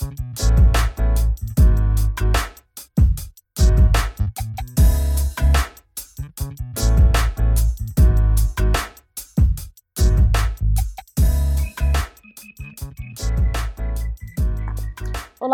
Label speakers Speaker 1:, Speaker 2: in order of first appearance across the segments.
Speaker 1: Olá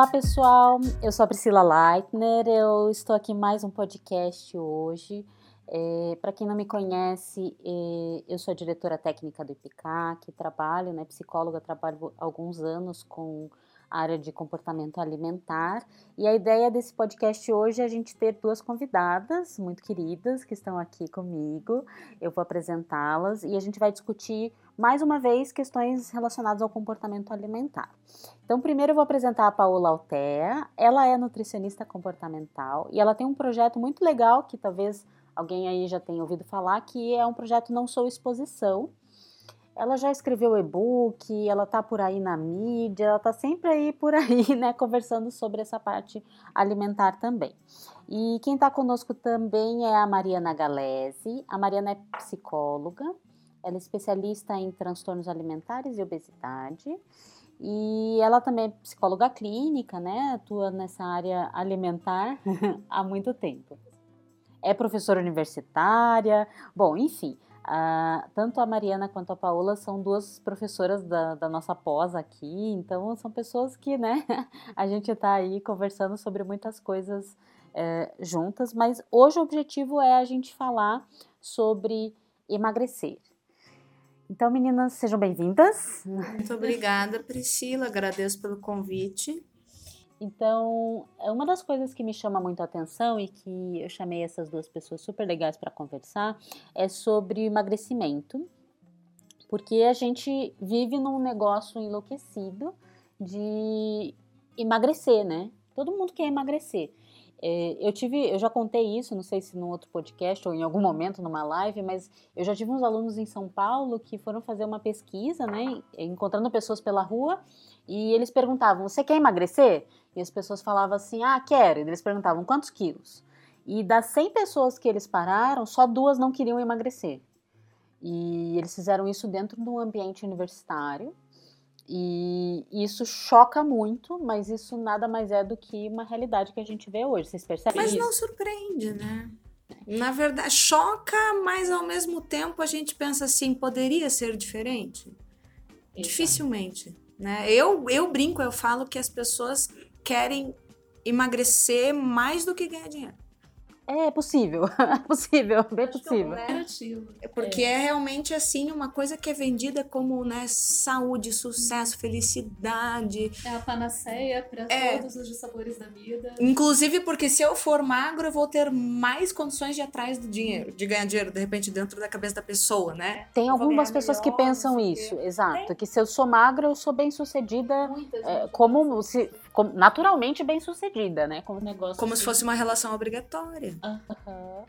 Speaker 1: pessoal, eu sou a Priscila Leitner, eu estou aqui mais um podcast hoje. É, Para quem não me conhece, é, eu sou a diretora técnica do IPCAC, trabalho, né, psicóloga, trabalho alguns anos com área de comportamento alimentar. E a ideia desse podcast hoje é a gente ter duas convidadas muito queridas que estão aqui comigo. Eu vou apresentá-las e a gente vai discutir mais uma vez questões relacionadas ao comportamento alimentar. Então, primeiro eu vou apresentar a Paola Altea. Ela é nutricionista comportamental e ela tem um projeto muito legal que talvez alguém aí já tenha ouvido falar, que é um projeto Não Sou Exposição. Ela já escreveu e-book, ela tá por aí na mídia, ela tá sempre aí por aí, né, conversando sobre essa parte alimentar também. E quem está conosco também é a Mariana Galese. A Mariana é psicóloga, ela é especialista em transtornos alimentares e obesidade. E ela também é psicóloga clínica, né? Atua nessa área alimentar há muito tempo. É professora universitária. Bom, enfim, tanto a Mariana quanto a Paola são duas professoras da, da nossa pós aqui, então são pessoas que, né, a gente está aí conversando sobre muitas coisas é, juntas, mas hoje o objetivo é a gente falar sobre emagrecer. Então, meninas, sejam bem-vindas.
Speaker 2: Muito obrigada, Priscila. Agradeço pelo convite.
Speaker 1: Então, é uma das coisas que me chama muito a atenção e que eu chamei essas duas pessoas super legais para conversar é sobre emagrecimento, porque a gente vive num negócio enlouquecido de emagrecer, né? Todo mundo quer emagrecer. É, eu tive, eu já contei isso, não sei se num outro podcast ou em algum momento numa live, mas eu já tive uns alunos em São Paulo que foram fazer uma pesquisa, né, encontrando pessoas pela rua, e eles perguntavam: "Você quer emagrecer?" E as pessoas falavam assim: "Ah, quero". E eles perguntavam: "Quantos quilos?" E das 100 pessoas que eles pararam, só duas não queriam emagrecer. E eles fizeram isso dentro de um ambiente universitário. E isso choca muito, mas isso nada mais é do que uma realidade que a gente vê hoje. Vocês percebem
Speaker 2: Mas
Speaker 1: isso?
Speaker 2: não surpreende, né? Na verdade, choca, mas ao mesmo tempo a gente pensa assim, poderia ser diferente? Exato. Dificilmente, né? Eu, eu brinco, eu falo que as pessoas querem emagrecer mais do que ganhar dinheiro.
Speaker 1: É possível, é possível, bem possível.
Speaker 2: É porque é. é. realmente assim uma coisa que é vendida como né, saúde, sucesso, felicidade.
Speaker 3: É a panaceia para é. todos os sabores da vida.
Speaker 2: Inclusive porque se eu for magro, eu vou ter mais condições de ir atrás do dinheiro, de ganhar dinheiro de repente dentro da cabeça da pessoa, né?
Speaker 1: Tem algumas pessoas melhor, que pensam isso, exato, que se eu sou magra, eu sou bem sucedida, é, como se naturalmente bem sucedida, né?
Speaker 2: Como negócio. Como se fosse uma relação obrigatória.
Speaker 1: Uhum.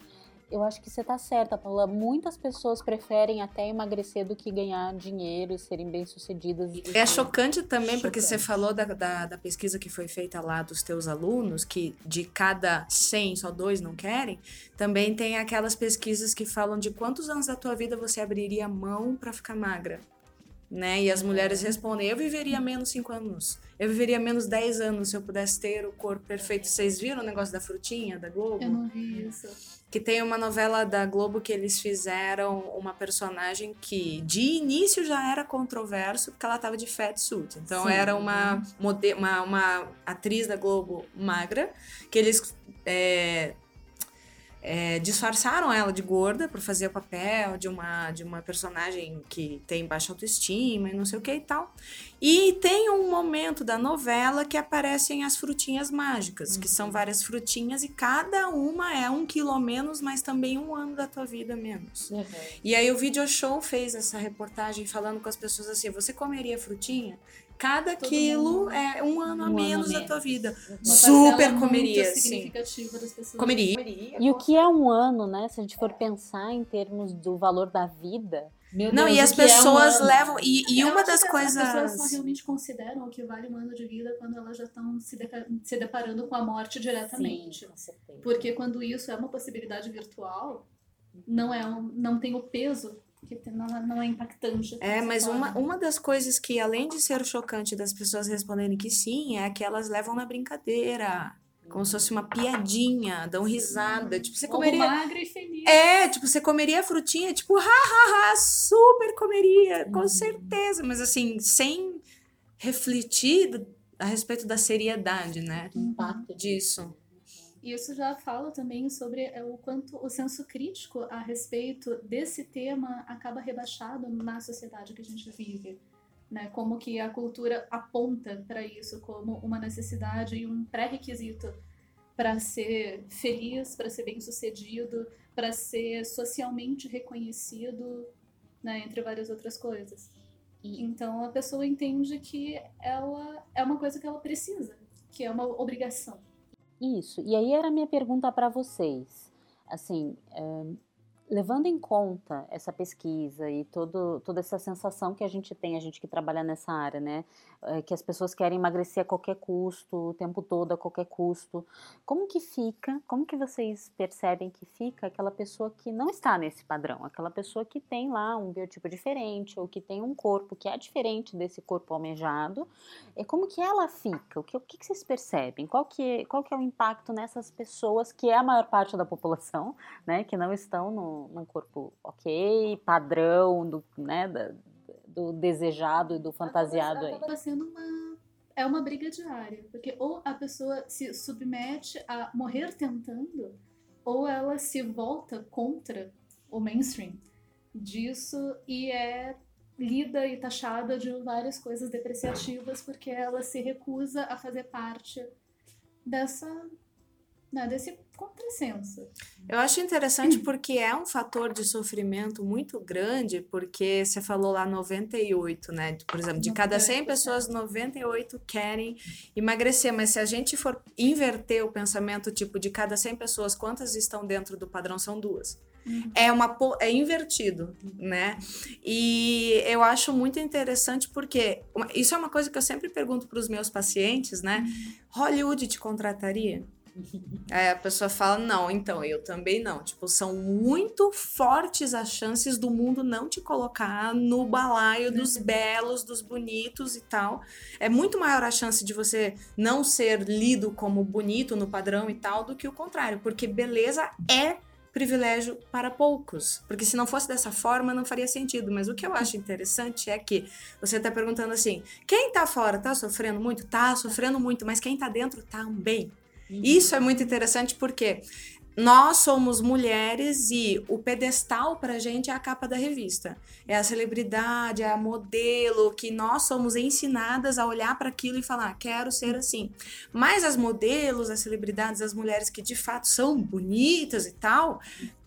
Speaker 1: Eu acho que você tá certa, Paula. Muitas pessoas preferem até emagrecer do que ganhar dinheiro e serem bem-sucedidas.
Speaker 2: É chocante também, chocante. porque você falou da, da, da, pesquisa que foi feita lá dos teus alunos, que de cada 100, só dois não querem. Também tem aquelas pesquisas que falam de quantos anos da tua vida você abriria mão para ficar magra né? E as mulheres respondem: eu viveria menos 5 anos, eu viveria menos 10 anos se eu pudesse ter o corpo perfeito. Vocês viram o negócio da frutinha da Globo?
Speaker 3: Eu não vi isso.
Speaker 2: Que tem uma novela da Globo que eles fizeram uma personagem que de início já era controverso porque ela tava de fat suit. Então Sim. era uma, uma, uma atriz da Globo magra que eles é, é, disfarçaram ela de gorda para fazer o papel de uma, de uma personagem que tem baixa autoestima e não sei o que e tal. E tem um momento da novela que aparecem as frutinhas mágicas, uhum. que são várias frutinhas e cada uma é um quilo menos, mas também um ano da tua vida menos. Uhum. E aí o Video Show fez essa reportagem falando com as pessoas assim: você comeria frutinha? Cada Todo quilo mundo. é um ano um a menos da tua vida. Uma Super comeria, sim. Comeria. comeria.
Speaker 1: E o que é um ano, né? Se a gente for pensar em termos do valor da vida.
Speaker 2: Meu não, Deus, e as pessoas é um levam. E, e uma das coisas.
Speaker 3: As pessoas só realmente consideram que vale um ano de vida quando elas já estão se, de, se deparando com a morte diretamente. Sim, com certeza. Porque quando isso é uma possibilidade virtual, não, é um, não tem o peso que não, não é impactante.
Speaker 2: É, mas uma, uma das coisas que, além de ser chocante das pessoas responderem que sim, é que elas levam na brincadeira. Como se fosse uma piadinha, dão risada. Tipo, você comeria.
Speaker 3: magra e feliz.
Speaker 2: É, tipo, você comeria frutinha, tipo, hahaha, super comeria, com
Speaker 1: Uhum.
Speaker 2: certeza. Mas assim, sem refletir a respeito da seriedade, né?
Speaker 1: Impacto
Speaker 2: Disso.
Speaker 3: Isso já fala também sobre é, o quanto o senso crítico a respeito desse tema acaba rebaixado na sociedade que a gente vive. Né? Como que a cultura aponta para isso como uma necessidade e um pré-requisito para ser feliz, para ser bem-sucedido, para ser socialmente reconhecido, né? entre várias outras coisas.
Speaker 1: E-
Speaker 3: Então a pessoa entende que ela é uma coisa que ela precisa, que é uma obrigação.
Speaker 1: Isso. E aí era a minha pergunta para vocês. Assim, eh, levando em conta essa pesquisa e todo, toda essa sensação que a gente tem, a gente que trabalha nessa área, né? eh, que as pessoas querem emagrecer a qualquer custo, o tempo todo, a qualquer custo. Como que fica, como que vocês percebem que fica aquela pessoa que não está nesse padrão? Aquela pessoa que tem lá um biotipo diferente ou que tem um corpo que é diferente desse corpo almejado é como que ela fica? O que, o que vocês percebem? Qual que, qual que é o impacto nessas pessoas, que é a maior parte da população, né? Que não estão no, num corpo ok, padrão, do, né, da- do desejado e do fantasiado aí.
Speaker 3: Acaba sendo uma é uma briga diária, porque ou a pessoa se submete a morrer tentando, ou ela se volta contra o mainstream disso e é lida e taxada de várias coisas depreciativas porque ela se recusa a fazer parte dessa né, desse contrassenso.
Speaker 2: Eu acho interessante porque é um fator de sofrimento muito grande, porque você falou lá 98, né? Por exemplo, de cada 100 pessoas, 98 querem emagrecer, mas se a gente for inverter o pensamento, tipo, de cada 100 pessoas, quantas estão dentro do padrão? São duas. É, uma, é invertido, né? E eu acho muito interessante porque isso é uma coisa que eu sempre pergunto para os meus pacientes, né? Hollywood te contrataria? Aí a pessoa fala, não, então, eu também não. Tipo, são muito fortes as chances do mundo não te colocar no balaio dos belos, dos bonitos e tal. É muito maior a chance de você não ser lido como bonito no padrão e tal do que o contrário, porque beleza é privilégio para poucos. Porque se não fosse dessa forma, não faria sentido. Mas o que eu acho interessante é que você tá perguntando assim: quem tá fora tá sofrendo muito? Tá sofrendo muito, mas quem tá dentro também. Isso é muito interessante porque nós somos mulheres e o pedestal pra gente é a capa da revista. É a celebridade, é a modelo, que nós somos ensinadas a olhar para aquilo e falar, quero ser assim. Mas as modelos, as celebridades, as mulheres que de fato são bonitas e tal,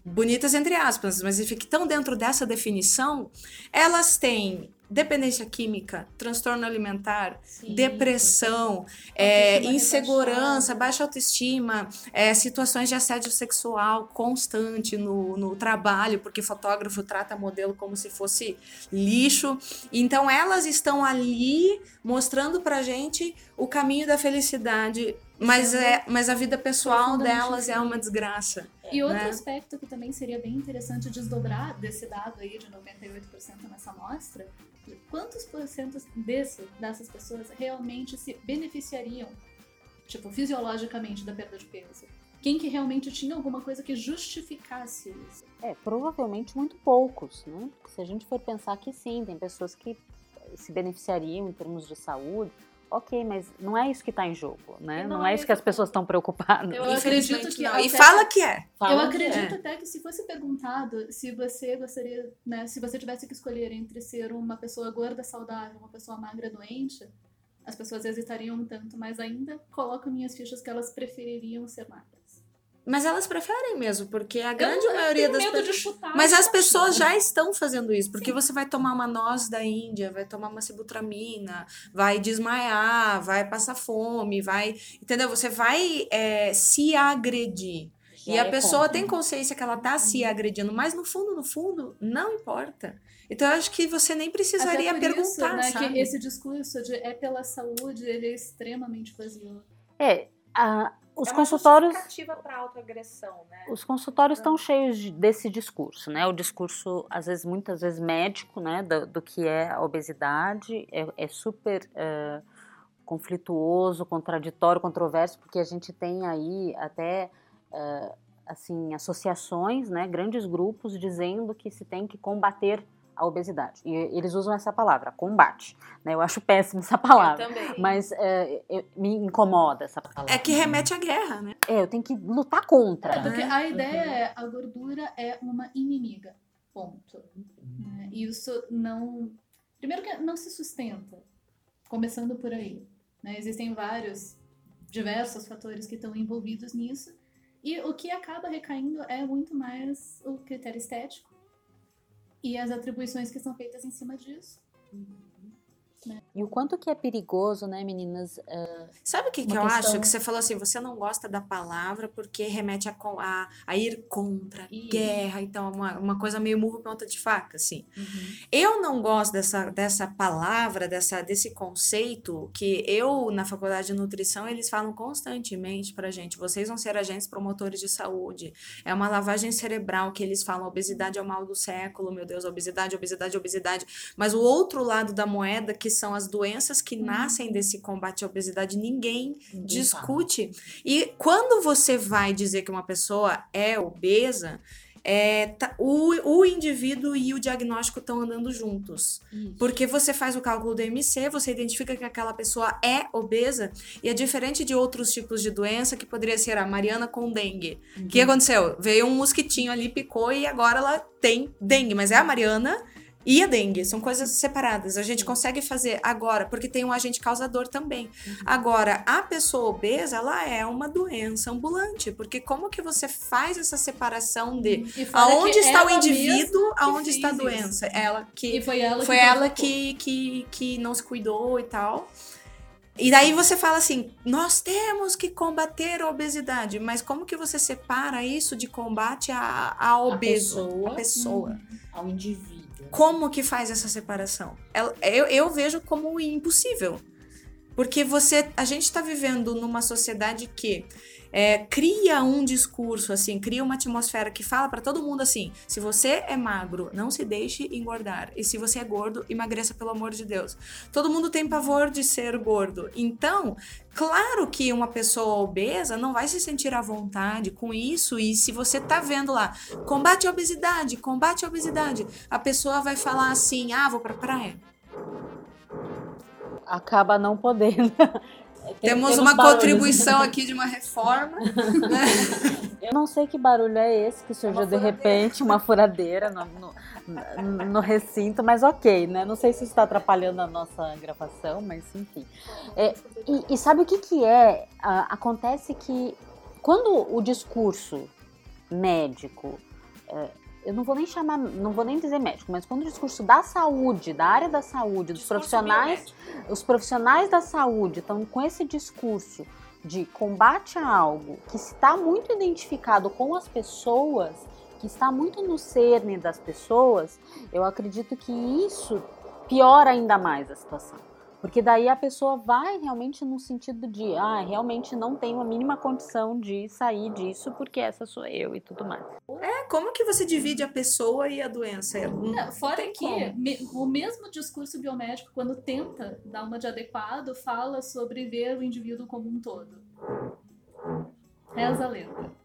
Speaker 2: bonitas entre aspas, mas que estão dentro dessa definição, elas têm dependência química, transtorno alimentar,
Speaker 3: Sim.
Speaker 2: depressão, é, insegurança,
Speaker 3: rebaixada.
Speaker 2: baixa autoestima, é, situações de assédio sexual constante no, no trabalho, porque fotógrafo trata modelo como se fosse lixo. Então elas estão ali mostrando pra gente o caminho da felicidade, mas, é, mas a vida pessoal delas é uma desgraça.
Speaker 3: E outro
Speaker 2: né?
Speaker 3: aspecto que também seria bem interessante desdobrar desse dado aí de 98% nessa amostra, quantos porcentos desse, dessas pessoas realmente se beneficiariam, tipo, fisiologicamente da perda de peso? Quem que realmente tinha alguma coisa que justificasse isso?
Speaker 1: É, provavelmente muito poucos, né? Se a gente for pensar que sim, tem pessoas que se beneficiariam em termos de saúde, ok, mas não é isso que está em jogo, né?
Speaker 3: Não
Speaker 1: Não, é
Speaker 3: é
Speaker 1: isso que as pessoas estão preocupadas.
Speaker 3: Eu acredito que
Speaker 2: não. E fala que é.
Speaker 3: Eu
Speaker 1: Falam que
Speaker 3: acredito
Speaker 1: é.
Speaker 3: até que se fosse perguntado se você gostaria, né, se você tivesse que escolher entre ser uma pessoa gorda saudável, uma pessoa magra doente, as pessoas hesitariam um tanto, mas ainda coloco minhas fichas que elas prefeririam ser magras.
Speaker 2: Mas elas preferem mesmo, porque a grande
Speaker 3: eu, eu
Speaker 2: maioria
Speaker 3: tenho
Speaker 2: das pessoas.
Speaker 3: de chutar.
Speaker 2: Mas as pessoas já estão fazendo isso, porque você vai tomar uma noz da Índia, vai tomar uma sibutramina, vai desmaiar, vai passar fome, vai. Entendeu? Você vai é, se agredir.
Speaker 1: Já
Speaker 2: e a
Speaker 1: é
Speaker 2: pessoa
Speaker 1: contra.
Speaker 2: tem consciência que ela tá se agredindo, mas no fundo, no fundo, não importa. Então eu acho que você nem precisaria
Speaker 3: Até por isso,
Speaker 2: perguntar,
Speaker 3: né,
Speaker 2: sabe?
Speaker 3: que esse discurso de é pela saúde, ele é extremamente vazio.
Speaker 1: É, a- os
Speaker 2: é
Speaker 1: consultórios
Speaker 2: para autoagressão, né?
Speaker 1: Os consultórios estão cheios de, desse discurso, né? O discurso às vezes muitas vezes médico, né? Do, do que é a obesidade é, é super uh, conflituoso, contraditório, controverso, porque a gente tem aí até uh, assim associações, né? Grandes grupos dizendo que se tem que combater a obesidade. E eles usam essa palavra, combate. Né? Eu acho péssima essa palavra.
Speaker 2: Eu também.
Speaker 1: Mas é, me incomoda essa palavra.
Speaker 2: É que remete à guerra, né?
Speaker 1: É, eu tenho que lutar contra.
Speaker 3: É, porque a ideia é a gordura é uma inimiga. Ponto. Né? E isso não. Primeiro que não se sustenta. Começando por aí. Né? Existem vários, diversos fatores que estão envolvidos nisso. E o que acaba recaindo é muito mais o critério estético e as atribuições que são feitas em cima disso. Uhum.
Speaker 1: Né? E o quanto que é perigoso, né, meninas? Uh,
Speaker 2: Sabe o que, que eu questão... acho? Que você falou assim, você não gosta da palavra porque remete a, a, a ir contra, guerra, então uma, uma coisa meio murro ponta de faca, assim. Uhum. Eu não gosto dessa, dessa palavra, dessa, desse conceito que eu, na faculdade de nutrição, eles falam constantemente pra gente, vocês vão ser agentes promotores de saúde. É uma lavagem cerebral que eles falam, obesidade é o mal do século, meu Deus, obesidade, obesidade, obesidade. Mas o outro lado da moeda que são as doenças que uhum. nascem desse combate à obesidade, ninguém, ninguém discute. Fala. E quando você vai dizer que uma pessoa é obesa, é, tá, o, o indivíduo e o diagnóstico estão andando juntos. Isso. Porque você faz o cálculo do MC, você identifica que aquela pessoa é obesa, e é diferente de outros tipos de doença, que poderia ser a Mariana com dengue. O uhum. que aconteceu? Veio um mosquitinho ali, picou, e agora ela tem dengue, mas é a Mariana e a dengue, são coisas separadas. A gente consegue fazer agora, porque tem um agente causador também. Uhum. Agora, a pessoa obesa, ela é uma doença ambulante, porque como que você faz essa separação de aonde está o indivíduo, aonde está a doença? Isso. Ela que
Speaker 3: e foi ela,
Speaker 2: foi
Speaker 3: que,
Speaker 2: ela que, que, que não se cuidou e tal. E daí você fala assim, nós temos que combater a obesidade, mas como que você separa isso de combate à, à obeso,
Speaker 4: a pessoa, pessoa. Hum, ao indivíduo?
Speaker 2: Como que faz essa separação? Eu, eu vejo como impossível. Porque você, a gente está vivendo numa sociedade que é, cria um discurso, assim, cria uma atmosfera que fala para todo mundo assim: se você é magro, não se deixe engordar. E se você é gordo, emagreça pelo amor de Deus. Todo mundo tem pavor de ser gordo. Então, claro que uma pessoa obesa não vai se sentir à vontade com isso. E se você tá vendo lá, combate a obesidade, combate a obesidade, a pessoa vai falar assim: ah, vou pra praia
Speaker 1: acaba não podendo.
Speaker 2: Temos uma contribuição aqui de uma reforma. Né?
Speaker 1: Eu não sei que barulho é esse que surgiu de repente, uma furadeira no, no, no, recinto, mas ok, né? Não sei se isso está atrapalhando a nossa gravação, mas enfim. É, e, e, sabe o que, que é? Ah, acontece que quando o discurso médico é, eu não vou nem chamar, não vou nem dizer médico, mas quando o discurso da saúde, da área da saúde, dos profissionais, biomédico. os profissionais da saúde estão com esse discurso de combate a algo que está muito identificado com as pessoas, que está muito no cerne das pessoas, eu acredito que isso piora ainda mais a situação. Porque daí a pessoa vai realmente no sentido de, ah, realmente não tenho a mínima condição de sair disso porque essa sou eu e tudo mais.
Speaker 2: É, como que você divide a pessoa e a doença?
Speaker 3: Não, fora que me, o mesmo discurso biomédico, quando tenta dar uma de adequado, fala sobre ver o indivíduo como um todo. Reza a lenda.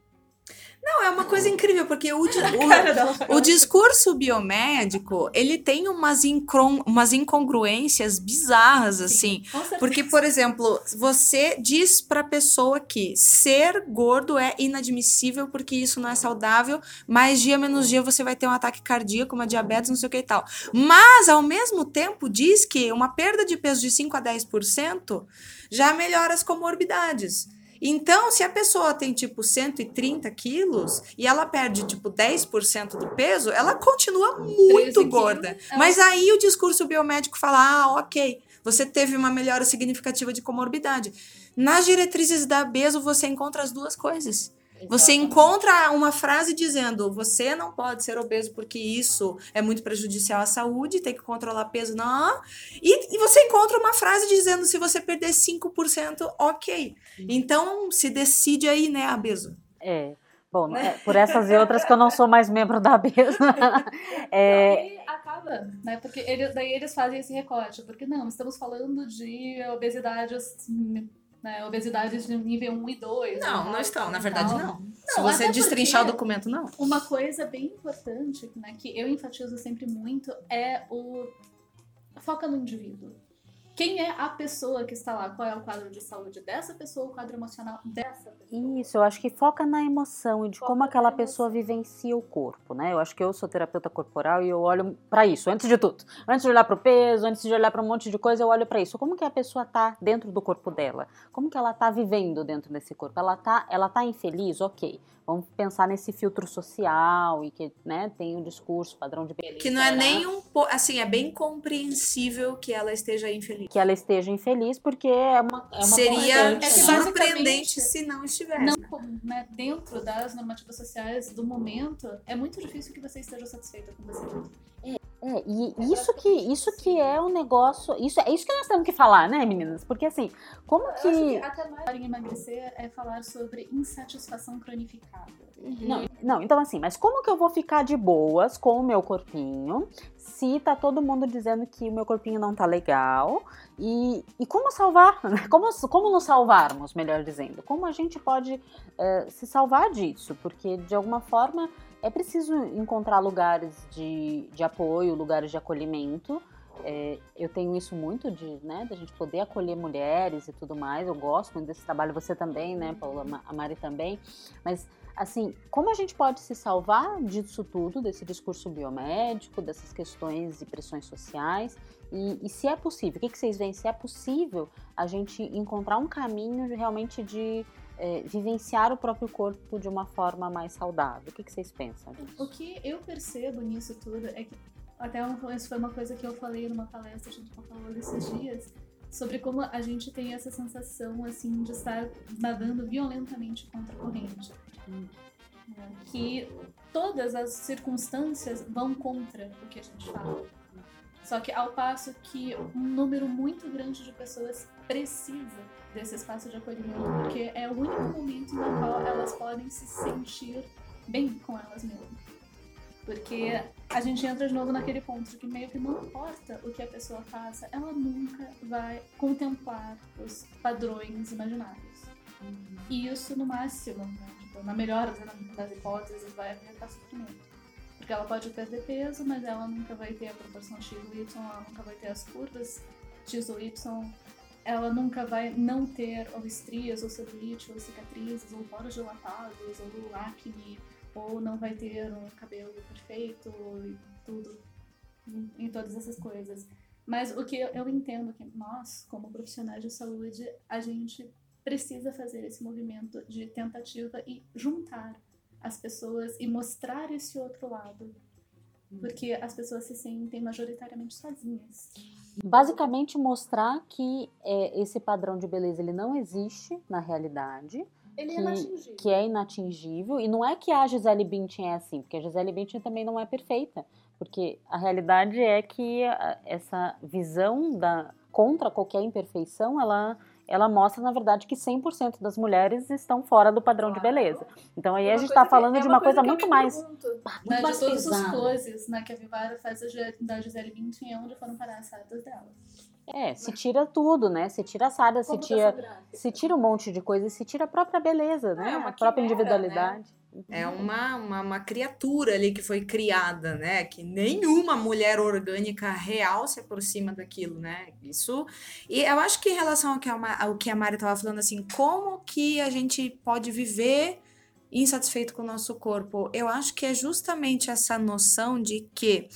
Speaker 2: Não, é uma coisa incrível, porque o, o, o discurso biomédico, ele tem umas, incron, umas incongruências bizarras, assim. Sim, porque, por exemplo, você diz pra pessoa que ser gordo é inadmissível porque isso não é saudável, mais dia menos dia você vai ter um ataque cardíaco, uma diabetes, não sei o que e tal. Mas, ao mesmo tempo, diz que uma perda de peso de 5 a 10% já melhora as comorbidades. Então, se a pessoa tem tipo 130 quilos e ela perde tipo 10% do peso, ela continua muito gorda. Mas aí o discurso biomédico fala: ah, ok, você teve uma melhora significativa de comorbidade. Nas diretrizes da Beso, você encontra as duas coisas. Você encontra uma frase dizendo: você não pode ser obeso porque isso é muito prejudicial à saúde, tem que controlar peso, não. E, e você encontra uma frase dizendo: se você perder 5%, ok. Então se decide aí, né, abeso.
Speaker 1: É. Bom, né? é, por essas e outras que eu não sou mais membro da ABES.
Speaker 3: é... acaba, né? Porque ele, daí eles fazem esse recorte, porque não, estamos falando de obesidades né, obesidades de nível 1 e 2.
Speaker 2: Não, né, não estão, na verdade não. não. Se você destrinchar o documento, não.
Speaker 3: Uma coisa bem importante, né, que eu enfatizo sempre muito, é o foca no indivíduo. Quem é a pessoa que está lá? Qual é o quadro de saúde dessa pessoa, o quadro emocional dessa pessoa?
Speaker 1: Isso, eu acho que foca na emoção e de foca como aquela pessoa vivencia o corpo, né? Eu acho que eu sou terapeuta corporal e eu olho para isso, antes de tudo. Antes de olhar para o peso, antes de olhar para um monte de coisa, eu olho para isso. Como que a pessoa tá dentro do corpo dela? Como que ela tá vivendo dentro desse corpo? Ela tá, ela tá infeliz? OK. Vamos pensar nesse filtro social e que né, tem o um discurso, padrão de beleza.
Speaker 2: Que não é nem um assim, é bem compreensível que ela esteja infeliz.
Speaker 1: Que ela esteja infeliz, porque é uma. É uma
Speaker 2: Seria é surpreendente se não estivesse. Não,
Speaker 3: né, dentro das normativas sociais do momento, é muito difícil que você esteja satisfeita com você mesmo.
Speaker 1: É, e isso que, isso que é um negócio. Isso, é isso que nós temos que falar, né, meninas? Porque assim, como que.
Speaker 3: que até mais em emagrecer é falar sobre insatisfação cronificada.
Speaker 1: Uhum. Não, não, então assim, mas como que eu vou ficar de boas com o meu corpinho se tá todo mundo dizendo que o meu corpinho não tá legal? E, e como salvar? Como, como nos salvarmos, melhor dizendo? Como a gente pode uh, se salvar disso? Porque de alguma forma é preciso encontrar lugares de, de apoio, lugares de acolhimento. É, eu tenho isso muito de, né, da gente poder acolher mulheres e tudo mais. Eu gosto muito desse trabalho, você também, né, Paula, a Mari também. Mas, assim, como a gente pode se salvar disso tudo, desse discurso biomédico, dessas questões e pressões sociais? E, e se é possível, o que, que vocês veem? Se é possível a gente encontrar um caminho realmente de é, vivenciar o próprio corpo de uma forma mais saudável. O que, que vocês pensam disso?
Speaker 3: O que eu percebo nisso tudo é que, até isso foi uma coisa que eu falei numa palestra junto com a Paola esses dias, sobre como a gente tem essa sensação, assim, de estar nadando violentamente contra a corrente. Hum. Que todas as circunstâncias vão contra o que a gente fala. Só que ao passo que um número muito grande de pessoas precisa desse espaço de acolhimento, porque é o único momento no qual elas podem se sentir bem com elas mesmas. Porque a gente entra de novo naquele ponto de que meio que não importa o que a pessoa faça, ela nunca vai contemplar os padrões imaginários. E isso no máximo, né? tipo, na melhor das hipóteses, vai acarretar sofrimento. Porque ela pode perder peso, mas ela nunca vai ter a proporção X ou Y, ela nunca vai ter as curvas X ou Y ela nunca vai não ter ou estrias, ou celulite, ou cicatrizes, ou poros dilatados, ou acne, ou não vai ter um cabelo perfeito e tudo, em todas essas coisas. Mas o que eu entendo que nós, como profissionais de saúde, a gente precisa fazer esse movimento de tentativa e juntar as pessoas e mostrar esse outro lado. Porque as pessoas se sentem majoritariamente sozinhas
Speaker 1: basicamente mostrar que é, esse padrão de beleza ele não existe na realidade.
Speaker 3: Ele
Speaker 1: que,
Speaker 3: é inatingível.
Speaker 1: Que é inatingível. E não é que a Gisele Bündchen é assim, porque a Gisele Bündchen também não é perfeita. Porque a realidade é que essa visão da contra qualquer imperfeição, ela ela mostra, na verdade, que 100% das mulheres estão fora do padrão claro. de beleza. Então aí é a gente está falando que, de uma, uma coisa, coisa muito mais. Pergunto,
Speaker 3: muito né, mais de todas as coisas né, que a Vivara faz da Gisele Bündchen, é onde foram parar as sardas dela.
Speaker 1: É, se tira tudo, né? Se tira a sarda, se tira, se tira um monte de coisa, se tira a própria beleza, né? É, a própria quimera, individualidade. Né?
Speaker 2: É uma, uma, uma, criatura ali que foi criada, né? Que nenhuma mulher orgânica real se aproxima daquilo, né? Isso. E eu acho que em relação ao que a, ao que a Mari estava falando, assim, como que a gente pode viver insatisfeito com o nosso corpo? Eu acho que é justamente essa noção de que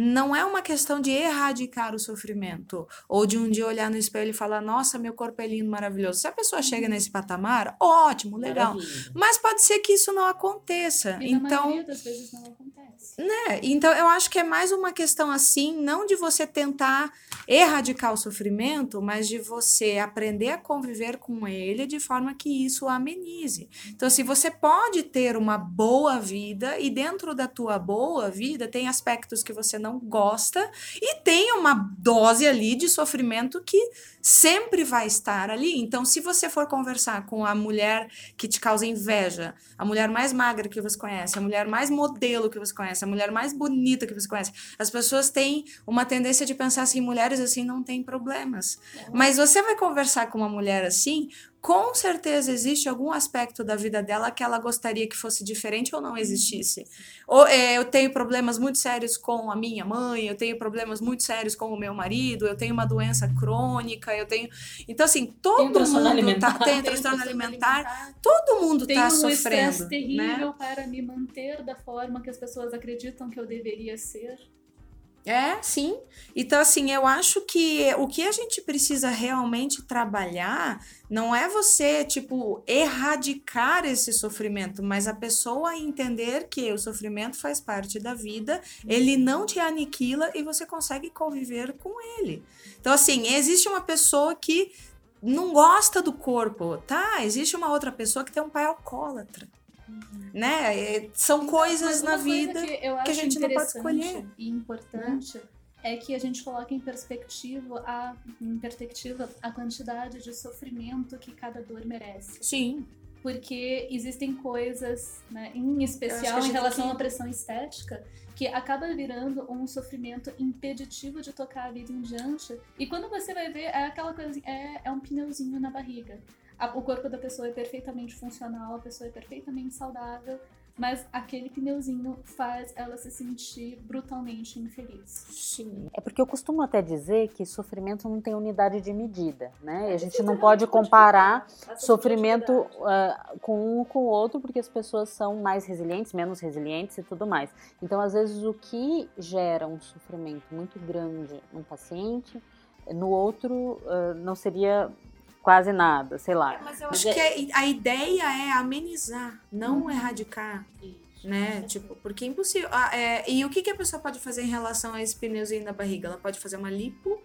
Speaker 2: não é uma questão de erradicar o sofrimento ou de um dia olhar no espelho e falar: nossa, meu corpo é lindo, maravilhoso. Se a pessoa chega uhum. nesse patamar, ótimo, legal. Maravilha. Mas pode ser que isso não aconteça.
Speaker 3: E
Speaker 2: então,
Speaker 3: das vezes não acontece. acontece.
Speaker 2: Né? Então eu acho que é mais uma questão assim, não de você tentar erradicar o sofrimento, mas de você aprender a conviver com ele de forma que isso amenize. Então, se assim, você pode ter uma boa vida e dentro da tua boa vida tem aspectos que você não gosta e tem uma dose ali de sofrimento que sempre vai estar ali. Então, se você for conversar com a mulher que te causa inveja, a mulher mais magra que você conhece, a mulher mais modelo que você conhece, a mulher mais bonita que você conhece, as pessoas têm uma tendência de pensar assim, mulheres assim não têm problemas. Mas você vai conversar com uma mulher assim, com certeza existe algum aspecto da vida dela que ela gostaria que fosse diferente ou não existisse. Ou é, eu tenho problemas muito sérios com a minha mãe, eu tenho problemas muito sérios com o meu marido, eu tenho uma doença crônica, eu tenho. Então, assim, todo tem mundo alimentar. Tá, tem transtorno alimentar, alimentar, todo mundo está sofrendo. Tem um
Speaker 3: terrível né? para me manter da forma que as pessoas acreditam que eu deveria ser.
Speaker 2: É, sim. Então, assim, eu acho que o que a gente precisa realmente trabalhar não é você, tipo, erradicar esse sofrimento, mas a pessoa entender que o sofrimento faz parte da vida, ele não te aniquila e você consegue conviver com ele. Então, assim, existe uma pessoa que não gosta do corpo, tá? Existe uma outra pessoa que tem um pai alcoólatra. Né? São coisas na vida que, que, a gente não pode escolher.
Speaker 3: E importante é que a gente coloque em perspectiva a, em perspectiva a quantidade de sofrimento que cada dor merece.
Speaker 2: Sim.
Speaker 3: Porque existem coisas, né, em especial em relação que... à pressão estética, que acaba virando um sofrimento impeditivo de tocar a vida em diante. E quando você vai ver, é aquela coisa, é, é um pneuzinho na barriga a, o corpo da pessoa é perfeitamente funcional, a pessoa é perfeitamente saudável, mas aquele pneuzinho faz ela se sentir brutalmente infeliz.
Speaker 1: Sim. É porque eu costumo até dizer que sofrimento não tem unidade de medida, né? a gente não pode comparar sofrimento uh, com um com o outro, porque as pessoas são mais resilientes, menos resilientes e tudo mais. Então, às vezes, o que gera um sofrimento muito grande num paciente, no outro uh, não seria quase nada, sei lá.
Speaker 2: É, mas eu acho é... que a ideia é amenizar, não hum. erradicar. Isso. Né? Tipo, porque é impossível. Ah, é, e o que, que a pessoa pode fazer em relação a esse pneuzinho da barriga? Ela pode fazer uma lipo.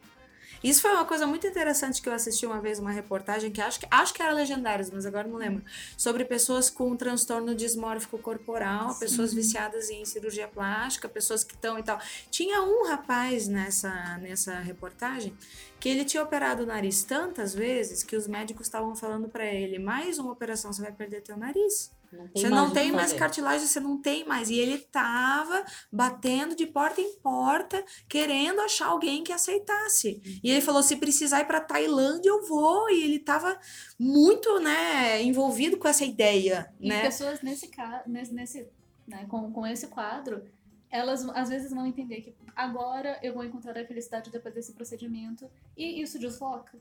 Speaker 2: Isso foi uma coisa muito interessante que eu assisti uma vez, uma reportagem que acho que, acho que era Legendários, mas agora não lembro. Sobre pessoas com transtorno dismórfico corporal, Sim. pessoas viciadas em cirurgia plástica, pessoas que estão e tal. Tinha um rapaz nessa, nessa reportagem que ele tinha operado o nariz tantas vezes que os médicos estavam falando para ele: mais uma operação, você vai perder teu nariz. Não você não tem mais cartilagem, você não tem mais. E ele tava batendo de porta em porta, querendo achar alguém que aceitasse. E ele falou: se precisar ir para Tailândia, eu vou. E ele tava muito, né, envolvido com essa ideia.
Speaker 3: E
Speaker 2: né?
Speaker 3: pessoas nesse caso, nesse, nesse né, com, com esse quadro, elas às vezes vão entender que agora eu vou encontrar a felicidade depois desse procedimento e isso desloca,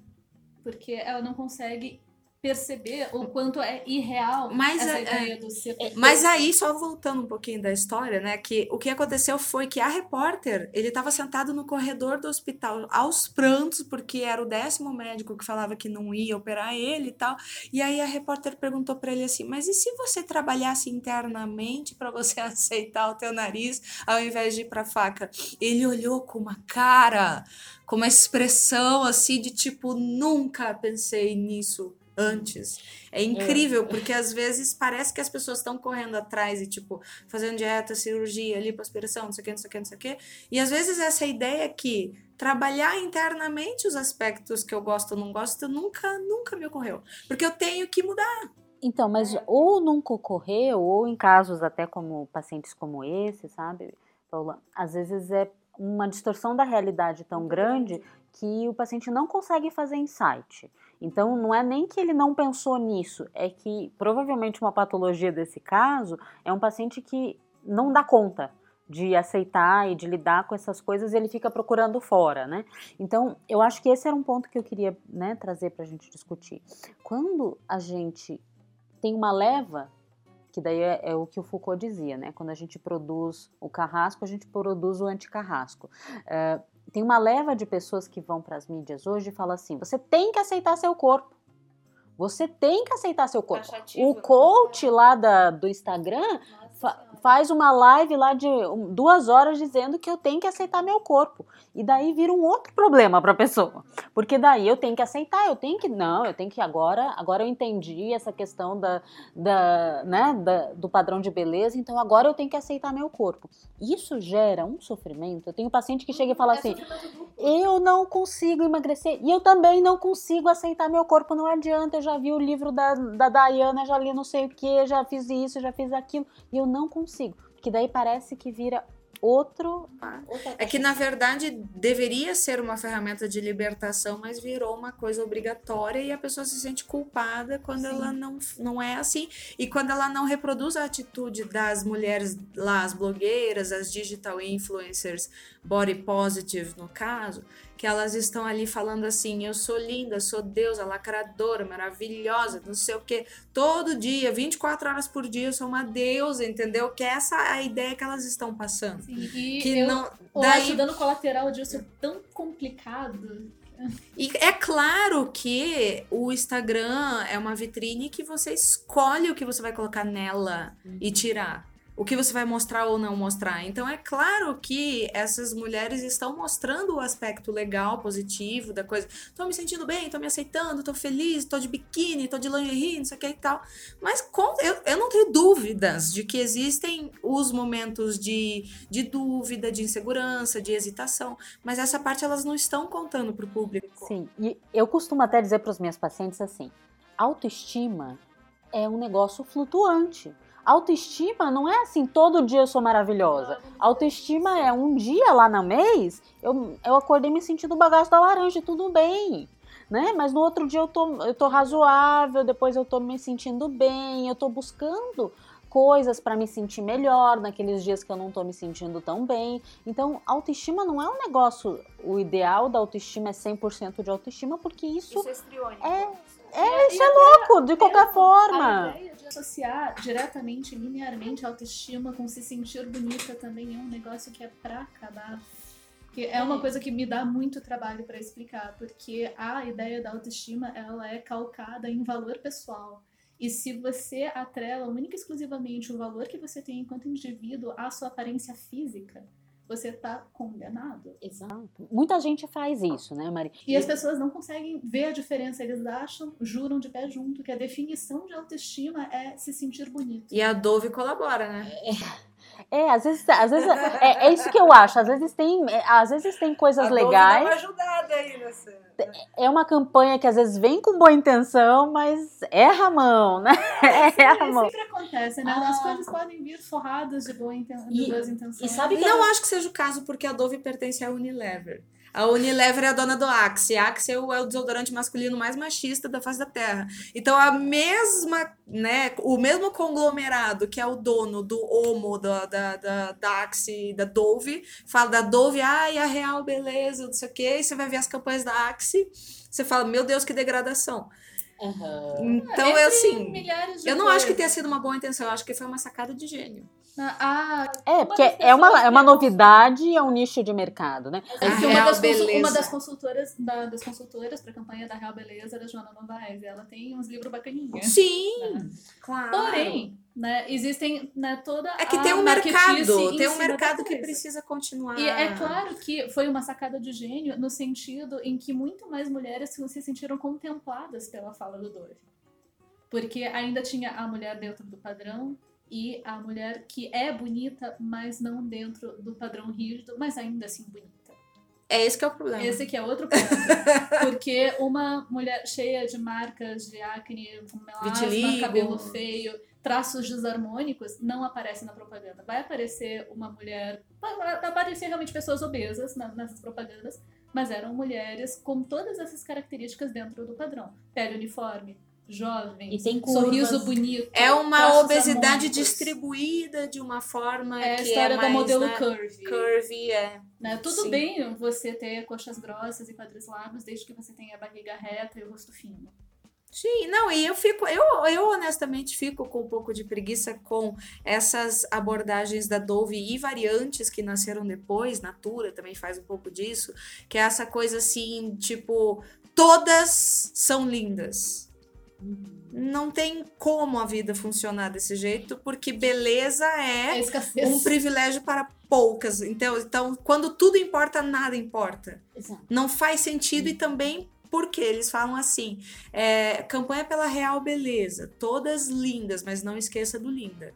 Speaker 3: porque ela não consegue perceber o quanto é irreal mas, essa é, ideia do ser.
Speaker 2: É, mas aí, só voltando um pouquinho da história, né? Que o que aconteceu foi que a repórter, ele estava sentado no corredor do hospital aos prantos, porque era o décimo médico que falava que não ia operar ele e tal. E aí a repórter perguntou para ele assim: Mas e se você trabalhasse internamente para você aceitar o teu nariz ao invés de ir pra faca? Ele olhou com uma cara, com uma expressão assim de tipo: Nunca pensei nisso antes. É incrível, é. porque às vezes parece que as pessoas estão correndo atrás e, tipo, fazendo dieta, cirurgia, lipoaspiração, não sei o que, não sei o que, não sei o que. E às vezes essa ideia que trabalhar internamente os aspectos que eu gosto ou não gosto nunca, nunca me ocorreu. Porque eu tenho que mudar.
Speaker 1: Então, mas ou nunca ocorreu, ou em casos até como pacientes como esse, sabe, Paula? Às vezes é uma distorção da realidade tão grande que o paciente não consegue fazer insight. Então, não é nem que ele não pensou nisso, é que provavelmente uma patologia desse caso é um paciente que não dá conta de aceitar e de lidar com essas coisas e ele fica procurando fora, né? Então, eu acho que esse era um ponto que eu queria né, trazer para a gente discutir. Quando a gente tem uma leva, que daí é, é, o que o Foucault dizia, né? Quando a gente produz o carrasco, a gente produz o anticarrasco. Uh, tem uma leva de pessoas que vão para as mídias hoje e falam assim: você tem que aceitar seu corpo. Você tem que aceitar seu corpo. O coach lá da, do Instagram Nossa. Fa faz uma live lá de duas horas dizendo que eu tenho que aceitar meu corpo. E daí vira um outro problema para a pessoa. Porque daí eu tenho que aceitar, eu tenho que. Não, eu tenho que agora. Agora eu entendi essa questão da, da, né, da, do padrão de beleza, então agora eu tenho que aceitar meu corpo. Isso gera um sofrimento. Eu tenho paciente que chega e fala é assim: eu não consigo emagrecer. E eu também não consigo aceitar meu corpo, não adianta. Eu já vi o livro da, da Diana, já li não sei o que, já fiz isso, já fiz aquilo. E eu não consigo. Porque daí parece que vira outro.
Speaker 2: É que na verdade deveria ser uma ferramenta de libertação, mas virou uma coisa obrigatória e a pessoa se sente culpada quando Sim. ela não, não é assim. E quando ela não reproduz a atitude das mulheres lá, as blogueiras, as digital influencers, body positive no caso, que elas estão ali falando assim: eu sou linda, sou deusa, lacradora, maravilhosa, não sei o que. Todo dia, 24 horas por dia, eu sou uma deusa, entendeu? Que essa é a ideia que elas estão passando.
Speaker 3: Sim, e que eu, não, daí... o dano colateral disso é tão complicado.
Speaker 2: E é claro que o Instagram é uma vitrine que você escolhe o que você vai colocar nela e tirar o que você vai mostrar ou não mostrar. Então é claro que essas mulheres estão mostrando o aspecto legal, positivo da coisa. Tô me sentindo bem, tô me aceitando, tô feliz, tô de biquíni, tô de lingerie, não sei o que e tal. Mas com, eu, eu não tenho dúvidas de que existem os momentos de, de dúvida, de insegurança, de hesitação. Mas essa parte elas não estão contando pro público.
Speaker 1: Sim, e eu costumo até dizer para os meus pacientes assim: autoestima é um negócio flutuante. Autoestima não é assim, todo dia eu sou maravilhosa. Autoestima é um dia lá no mês, eu, eu acordei me sentindo o bagaço da laranja, tudo bem. Né? Mas no outro dia eu tô, eu tô razoável, depois eu tô me sentindo bem, eu tô buscando coisas para me sentir melhor naqueles dias que eu não tô me sentindo tão bem. Então, autoestima não é um negócio, o ideal da autoestima é 100% de autoestima, porque isso, isso é, é, é, isso é louco, de qualquer forma.
Speaker 3: A ideia de associar diretamente, linearmente, a autoestima com se sentir bonita também é um negócio que é pra acabar. Que é uma coisa que me dá muito trabalho para explicar, porque a ideia da autoestima ela é calcada em valor pessoal. E se você atrela única e exclusivamente o valor que você tem enquanto indivíduo à sua aparência física, você está condenado.
Speaker 1: Exato. Muita gente faz isso, né, Mari?
Speaker 3: E as pessoas não conseguem ver a diferença. Eles acham, juram de pé junto, que a definição de autoestima é se sentir bonito.
Speaker 2: E a Dove colabora, né?
Speaker 1: É. É, às vezes, às vezes é, é, isso que eu acho. Às vezes tem, é, às vezes tem coisas
Speaker 2: a
Speaker 1: legais.
Speaker 2: Dá uma ajudada aí nessa.
Speaker 1: É uma campanha que às vezes vem com boa intenção, mas erra a mão, né?
Speaker 3: É, erra a mão. Sempre acontece, né? Ah. As coisas podem vir forradas de, boa inten... de boas intenções. E
Speaker 2: sabe que não acho que seja o caso porque a Dove pertence à Unilever. A Unilever é a dona do Axe. Axe é o, é o desodorante masculino mais machista da face da Terra. Então, a mesma, né, o mesmo conglomerado que é o dono do Omo, da, da, da, da Axe da Dove, fala da Dove, ai, a real beleza, não sei o quê, e você vai ver as campanhas da Axe, você fala, meu Deus, que degradação. Uhum. Então, é assim, eu não acho que tenha sido uma boa intenção, eu acho que foi uma sacada de gênio.
Speaker 3: Ah,
Speaker 1: é, porque é uma, é uma novidade, é um nicho de mercado, né?
Speaker 3: É uma, das uma das consultoras da, das consultoras para a campanha da Real Beleza era a Joana Novaes. Ela tem uns livros bacaninhos.
Speaker 2: Sim, né? claro.
Speaker 3: Porém, né, existem né, toda
Speaker 2: É que tem um mercado, tem um mercado que precisa continuar.
Speaker 3: E é claro que foi uma sacada de gênio no sentido em que muito mais mulheres se sentiram contempladas pela fala do Dove. Porque ainda tinha a mulher dentro do padrão, e a mulher que é bonita, mas não dentro do padrão rígido, mas ainda assim bonita.
Speaker 2: É esse que é o problema.
Speaker 3: Esse que é outro ponto. Porque uma mulher cheia de marcas de acne, melasma, cabelo feio, traços desarmônicos, não aparece na propaganda. Vai aparecer uma mulher... Vai aparecer realmente pessoas obesas nessas propagandas, mas eram mulheres com todas essas características dentro do padrão. Pele uniforme, jovem, e tem curvas. sorriso bonito.
Speaker 2: É uma obesidade distribuída de uma forma é
Speaker 3: a história
Speaker 2: é
Speaker 3: da modelo né, curvy.
Speaker 2: Curvy, é.
Speaker 3: Né? Tudo Sim. bem você ter coxas grossas e quadris largos, desde que você tenha a barriga reta e o rosto fino.
Speaker 2: Sim, não, e eu fico, eu, eu honestamente fico com um pouco de preguiça com essas abordagens da Dove e variantes que nasceram depois, Natura também faz um pouco disso, que é essa coisa assim, tipo, todas são lindas Não tem como a vida funcionar desse jeito, porque beleza
Speaker 3: É
Speaker 2: é um privilégio para poucas. Então, então, quando tudo importa, nada importa.
Speaker 1: Exato.
Speaker 2: Não faz sentido e também porque eles falam assim: é, campanha pela real beleza, todas lindas, mas não esqueça do linda.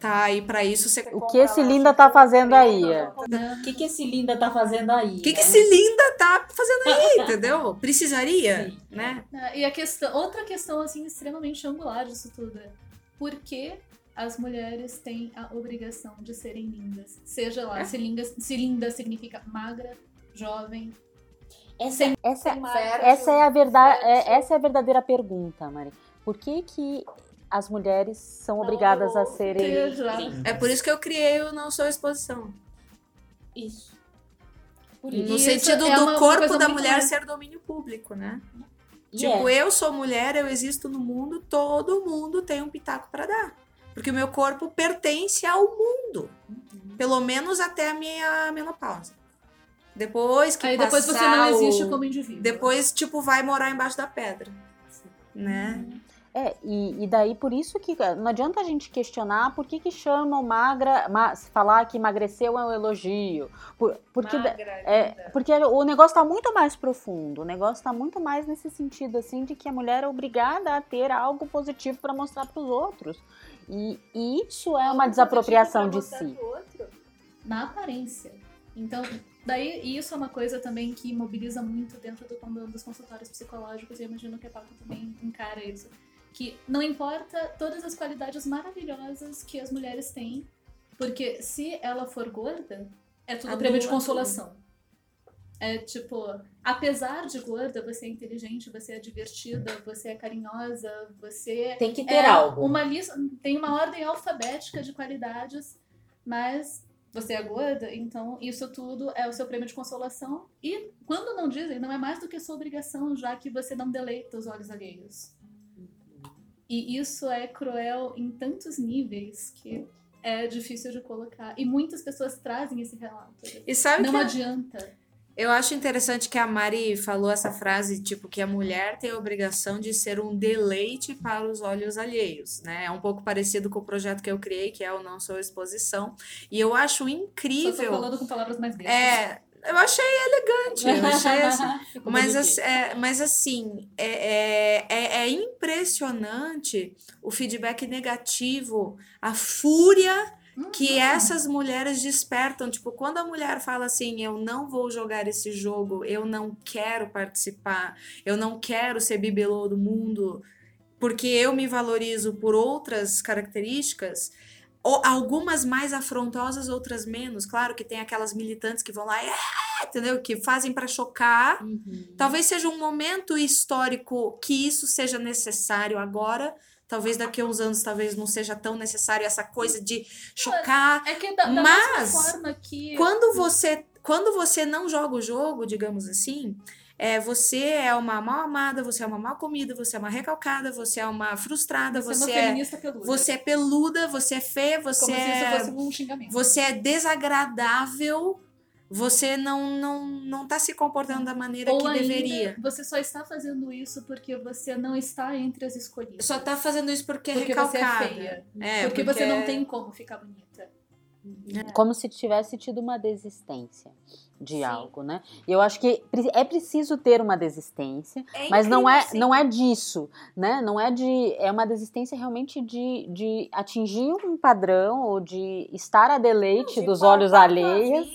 Speaker 2: Tá, e para isso você
Speaker 1: O que esse linda tá fazendo aí? é?
Speaker 4: O que, que esse linda tá fazendo aí?
Speaker 2: O que, que
Speaker 4: né?
Speaker 2: esse linda tá fazendo aí, entendeu? Precisaria,
Speaker 4: Sim.
Speaker 2: né?
Speaker 3: Ah, E a questão, outra questão assim extremamente angular disso tudo é por que as mulheres têm a obrigação de serem lindas? Seja lá,
Speaker 2: É.
Speaker 3: se, linda, se linda significa magra, jovem.
Speaker 4: Essa é
Speaker 1: Essa, essa é a verdade,
Speaker 4: fértil.
Speaker 1: essa é a verdadeira pergunta, Mari. Por que que as mulheres são obrigadas a serem
Speaker 2: É por isso que eu criei o Não Sou Exposição.
Speaker 4: Isso. Por
Speaker 2: No
Speaker 3: isso
Speaker 2: sentido
Speaker 3: é
Speaker 2: do corpo da mulher
Speaker 3: mais-
Speaker 2: ser domínio público, né?
Speaker 4: E
Speaker 2: Tipo,
Speaker 4: é.
Speaker 2: eu sou mulher, eu existo no mundo, todo mundo tem um pitaco pra dar. Porque o meu corpo pertence ao mundo.
Speaker 4: Uhum.
Speaker 2: Pelo menos até a minha menopausa. Depois que
Speaker 3: Aí depois você
Speaker 2: passar
Speaker 3: não existe
Speaker 2: o-
Speaker 3: como indivíduo.
Speaker 2: Depois, tipo, vai morar embaixo da pedra. Né?
Speaker 1: É, e, e daí por isso que não adianta a gente questionar por que, que chamam magra, ma- falar que emagreceu é um elogio. Por- porque, da- é, porque o negócio tá muito mais profundo, o negócio tá muito mais nesse sentido, assim, de que a mulher é obrigada a ter algo positivo para mostrar para os outros. E, e isso é uma desapropriação de si.
Speaker 3: na aparência. Então, daí isso é uma coisa também que mobiliza muito dentro do, dos consultórios psicológicos, e eu imagino que a Paco também encara isso. Que não importa todas as qualidades maravilhosas que as mulheres têm, porque se ela for gorda, é tudo prêmio de consolação. É tipo, apesar de gorda, você é inteligente, você é divertida, você é carinhosa, você
Speaker 4: Tem que ter
Speaker 3: é
Speaker 4: algo.
Speaker 3: Uma lista, tem uma ordem alfabética de qualidades, mas você é gorda, então isso tudo é o seu prêmio de consolação. E quando não dizem, não é mais do que sua obrigação, já que você não deleita os olhos alheios. E isso é cruel em tantos níveis que é difícil de colocar. E muitas pessoas trazem esse relato.
Speaker 2: E sabe
Speaker 3: Não
Speaker 2: que
Speaker 3: adianta.
Speaker 2: eu acho interessante que a Mari falou essa frase, tipo, que a mulher tem a obrigação de ser um deleite para os olhos alheios, né? É um pouco parecido com o projeto que eu criei, que é o Não Sou Exposição. E eu acho
Speaker 3: Só tô
Speaker 2: incrível.
Speaker 3: falando com palavras mais bestas.
Speaker 2: É, eu achei elegante, eu achei Mas, assim, é, mas assim, é, é, é, é impressionante o feedback negativo, a fúria que essas mulheres despertam. Tipo, quando a mulher fala assim, eu não vou jogar esse jogo, eu não quero participar, eu não quero ser bibelô do mundo, porque eu me valorizo por outras características. Ou algumas mais afrontosas, outras menos. Claro que tem aquelas militantes que vão lá, "É", entendeu? Que fazem para chocar.
Speaker 4: Uhum.
Speaker 2: Talvez seja um momento histórico que isso seja necessário agora. Talvez daqui a uns anos talvez não seja tão necessário essa coisa de chocar.
Speaker 3: É que da, da
Speaker 2: Mas,
Speaker 3: mesma forma que.
Speaker 2: Quando você, quando você não joga o jogo, digamos assim, é, você é uma mal amada, você é uma mal comida, você é uma recalcada, você é uma frustrada,
Speaker 3: Você,
Speaker 2: você
Speaker 3: é uma
Speaker 2: é,
Speaker 3: feminista peluda.
Speaker 2: você é peluda, você é feia, você
Speaker 3: Como se isso
Speaker 2: é
Speaker 3: fosse um xingamento.
Speaker 2: você é desagradável, você não, não, não tá se comportando da maneira
Speaker 3: Ou
Speaker 2: que
Speaker 3: ainda,
Speaker 2: deveria.
Speaker 3: você só está fazendo isso porque você não está entre as escolhidas.
Speaker 2: Só tá fazendo isso porque é
Speaker 3: porque você é
Speaker 2: recalcada.
Speaker 3: feia.
Speaker 2: É,
Speaker 3: porque, você não tem como ficar bonita.
Speaker 1: Como se tivesse tido uma desistência de
Speaker 3: Sim.
Speaker 1: algo, né? E eu acho que é preciso ter uma desistência,
Speaker 2: É
Speaker 1: mas não é,
Speaker 2: incrível,
Speaker 1: não é disso, né? Não é de. É uma desistência realmente de, de atingir um padrão ou de estar a deleite
Speaker 2: De
Speaker 1: dos olhos alheios.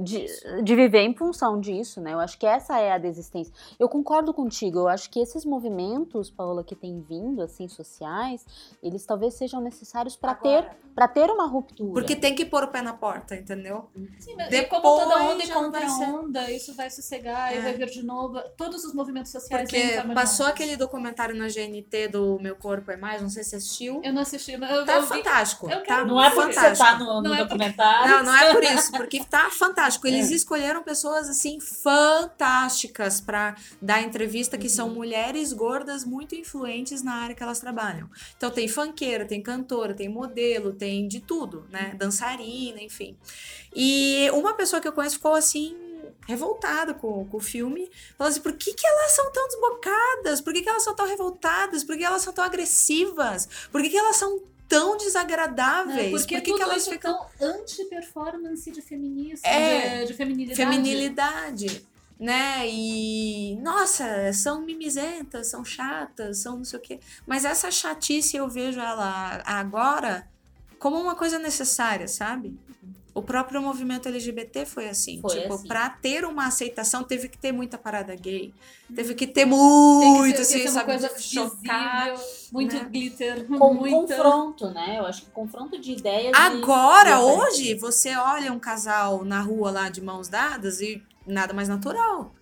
Speaker 1: De, de viver em função disso, né? Eu acho que essa é a desistência. Eu concordo contigo, eu acho que esses movimentos, Paola, que têm vindo, assim, sociais, eles talvez sejam necessários para ter, para ter uma ruptura.
Speaker 2: Porque tem que pôr o pé na porta, entendeu?
Speaker 3: Sim, mas
Speaker 2: Depois
Speaker 3: como toda onda e contra
Speaker 2: ser-
Speaker 3: onda, isso vai sossegar e
Speaker 2: É.
Speaker 3: vai vir de novo. Todos os movimentos sociais
Speaker 2: Porque passou aquele documentário na GNT do Meu Corpo é Mais, não sei se você assistiu.
Speaker 3: Eu não assisti, mas eu,
Speaker 2: Tá
Speaker 3: eu vi.
Speaker 2: fantástico.
Speaker 3: eu
Speaker 2: tá
Speaker 3: quero-
Speaker 4: Não é porque você
Speaker 2: fantástico.
Speaker 4: tá no, no
Speaker 3: Não é porque-
Speaker 4: documentário.
Speaker 2: Não, não é por isso, porque tá fantástico. Eles
Speaker 1: É.
Speaker 2: escolheram pessoas assim fantásticas para dar entrevista que são mulheres gordas muito influentes na área que elas trabalham. Então tem fanqueira, tem cantora, tem modelo, tem de tudo, né? Dançarina, enfim. E uma pessoa que eu conheço ficou assim revoltada com, com o filme. Falando assim, por que, que elas são tão desbocadas? Por que, que elas são tão revoltadas? Por que elas são tão agressivas? Por que, que elas são tão desagradáveis?
Speaker 3: Porque
Speaker 2: por que, elas
Speaker 3: isso
Speaker 2: ficam
Speaker 3: tão anti-performance de feminismo,
Speaker 2: É,
Speaker 3: de, de feminilidade.
Speaker 2: feminilidade, né? E nossa, são mimizentas, são chatas, são não sei o quê. Mas essa chatice eu vejo ela agora como uma coisa necessária, sabe? O próprio movimento LGBT foi assim.
Speaker 4: Foi
Speaker 2: tipo,
Speaker 4: assim.
Speaker 2: pra ter uma aceitação, teve que ter muita parada gay. Teve que ter
Speaker 3: que
Speaker 2: muito,
Speaker 3: ser,
Speaker 2: assim, sabe?
Speaker 3: coisa
Speaker 2: de chocar.
Speaker 3: visível, muito
Speaker 2: né?
Speaker 3: glitter,
Speaker 4: Com
Speaker 3: muita...
Speaker 4: confronto, né? Eu acho que confronto de ideias.
Speaker 2: Agora,
Speaker 4: e
Speaker 2: hoje, você olha um casal na rua lá de mãos dadas e nada mais natural.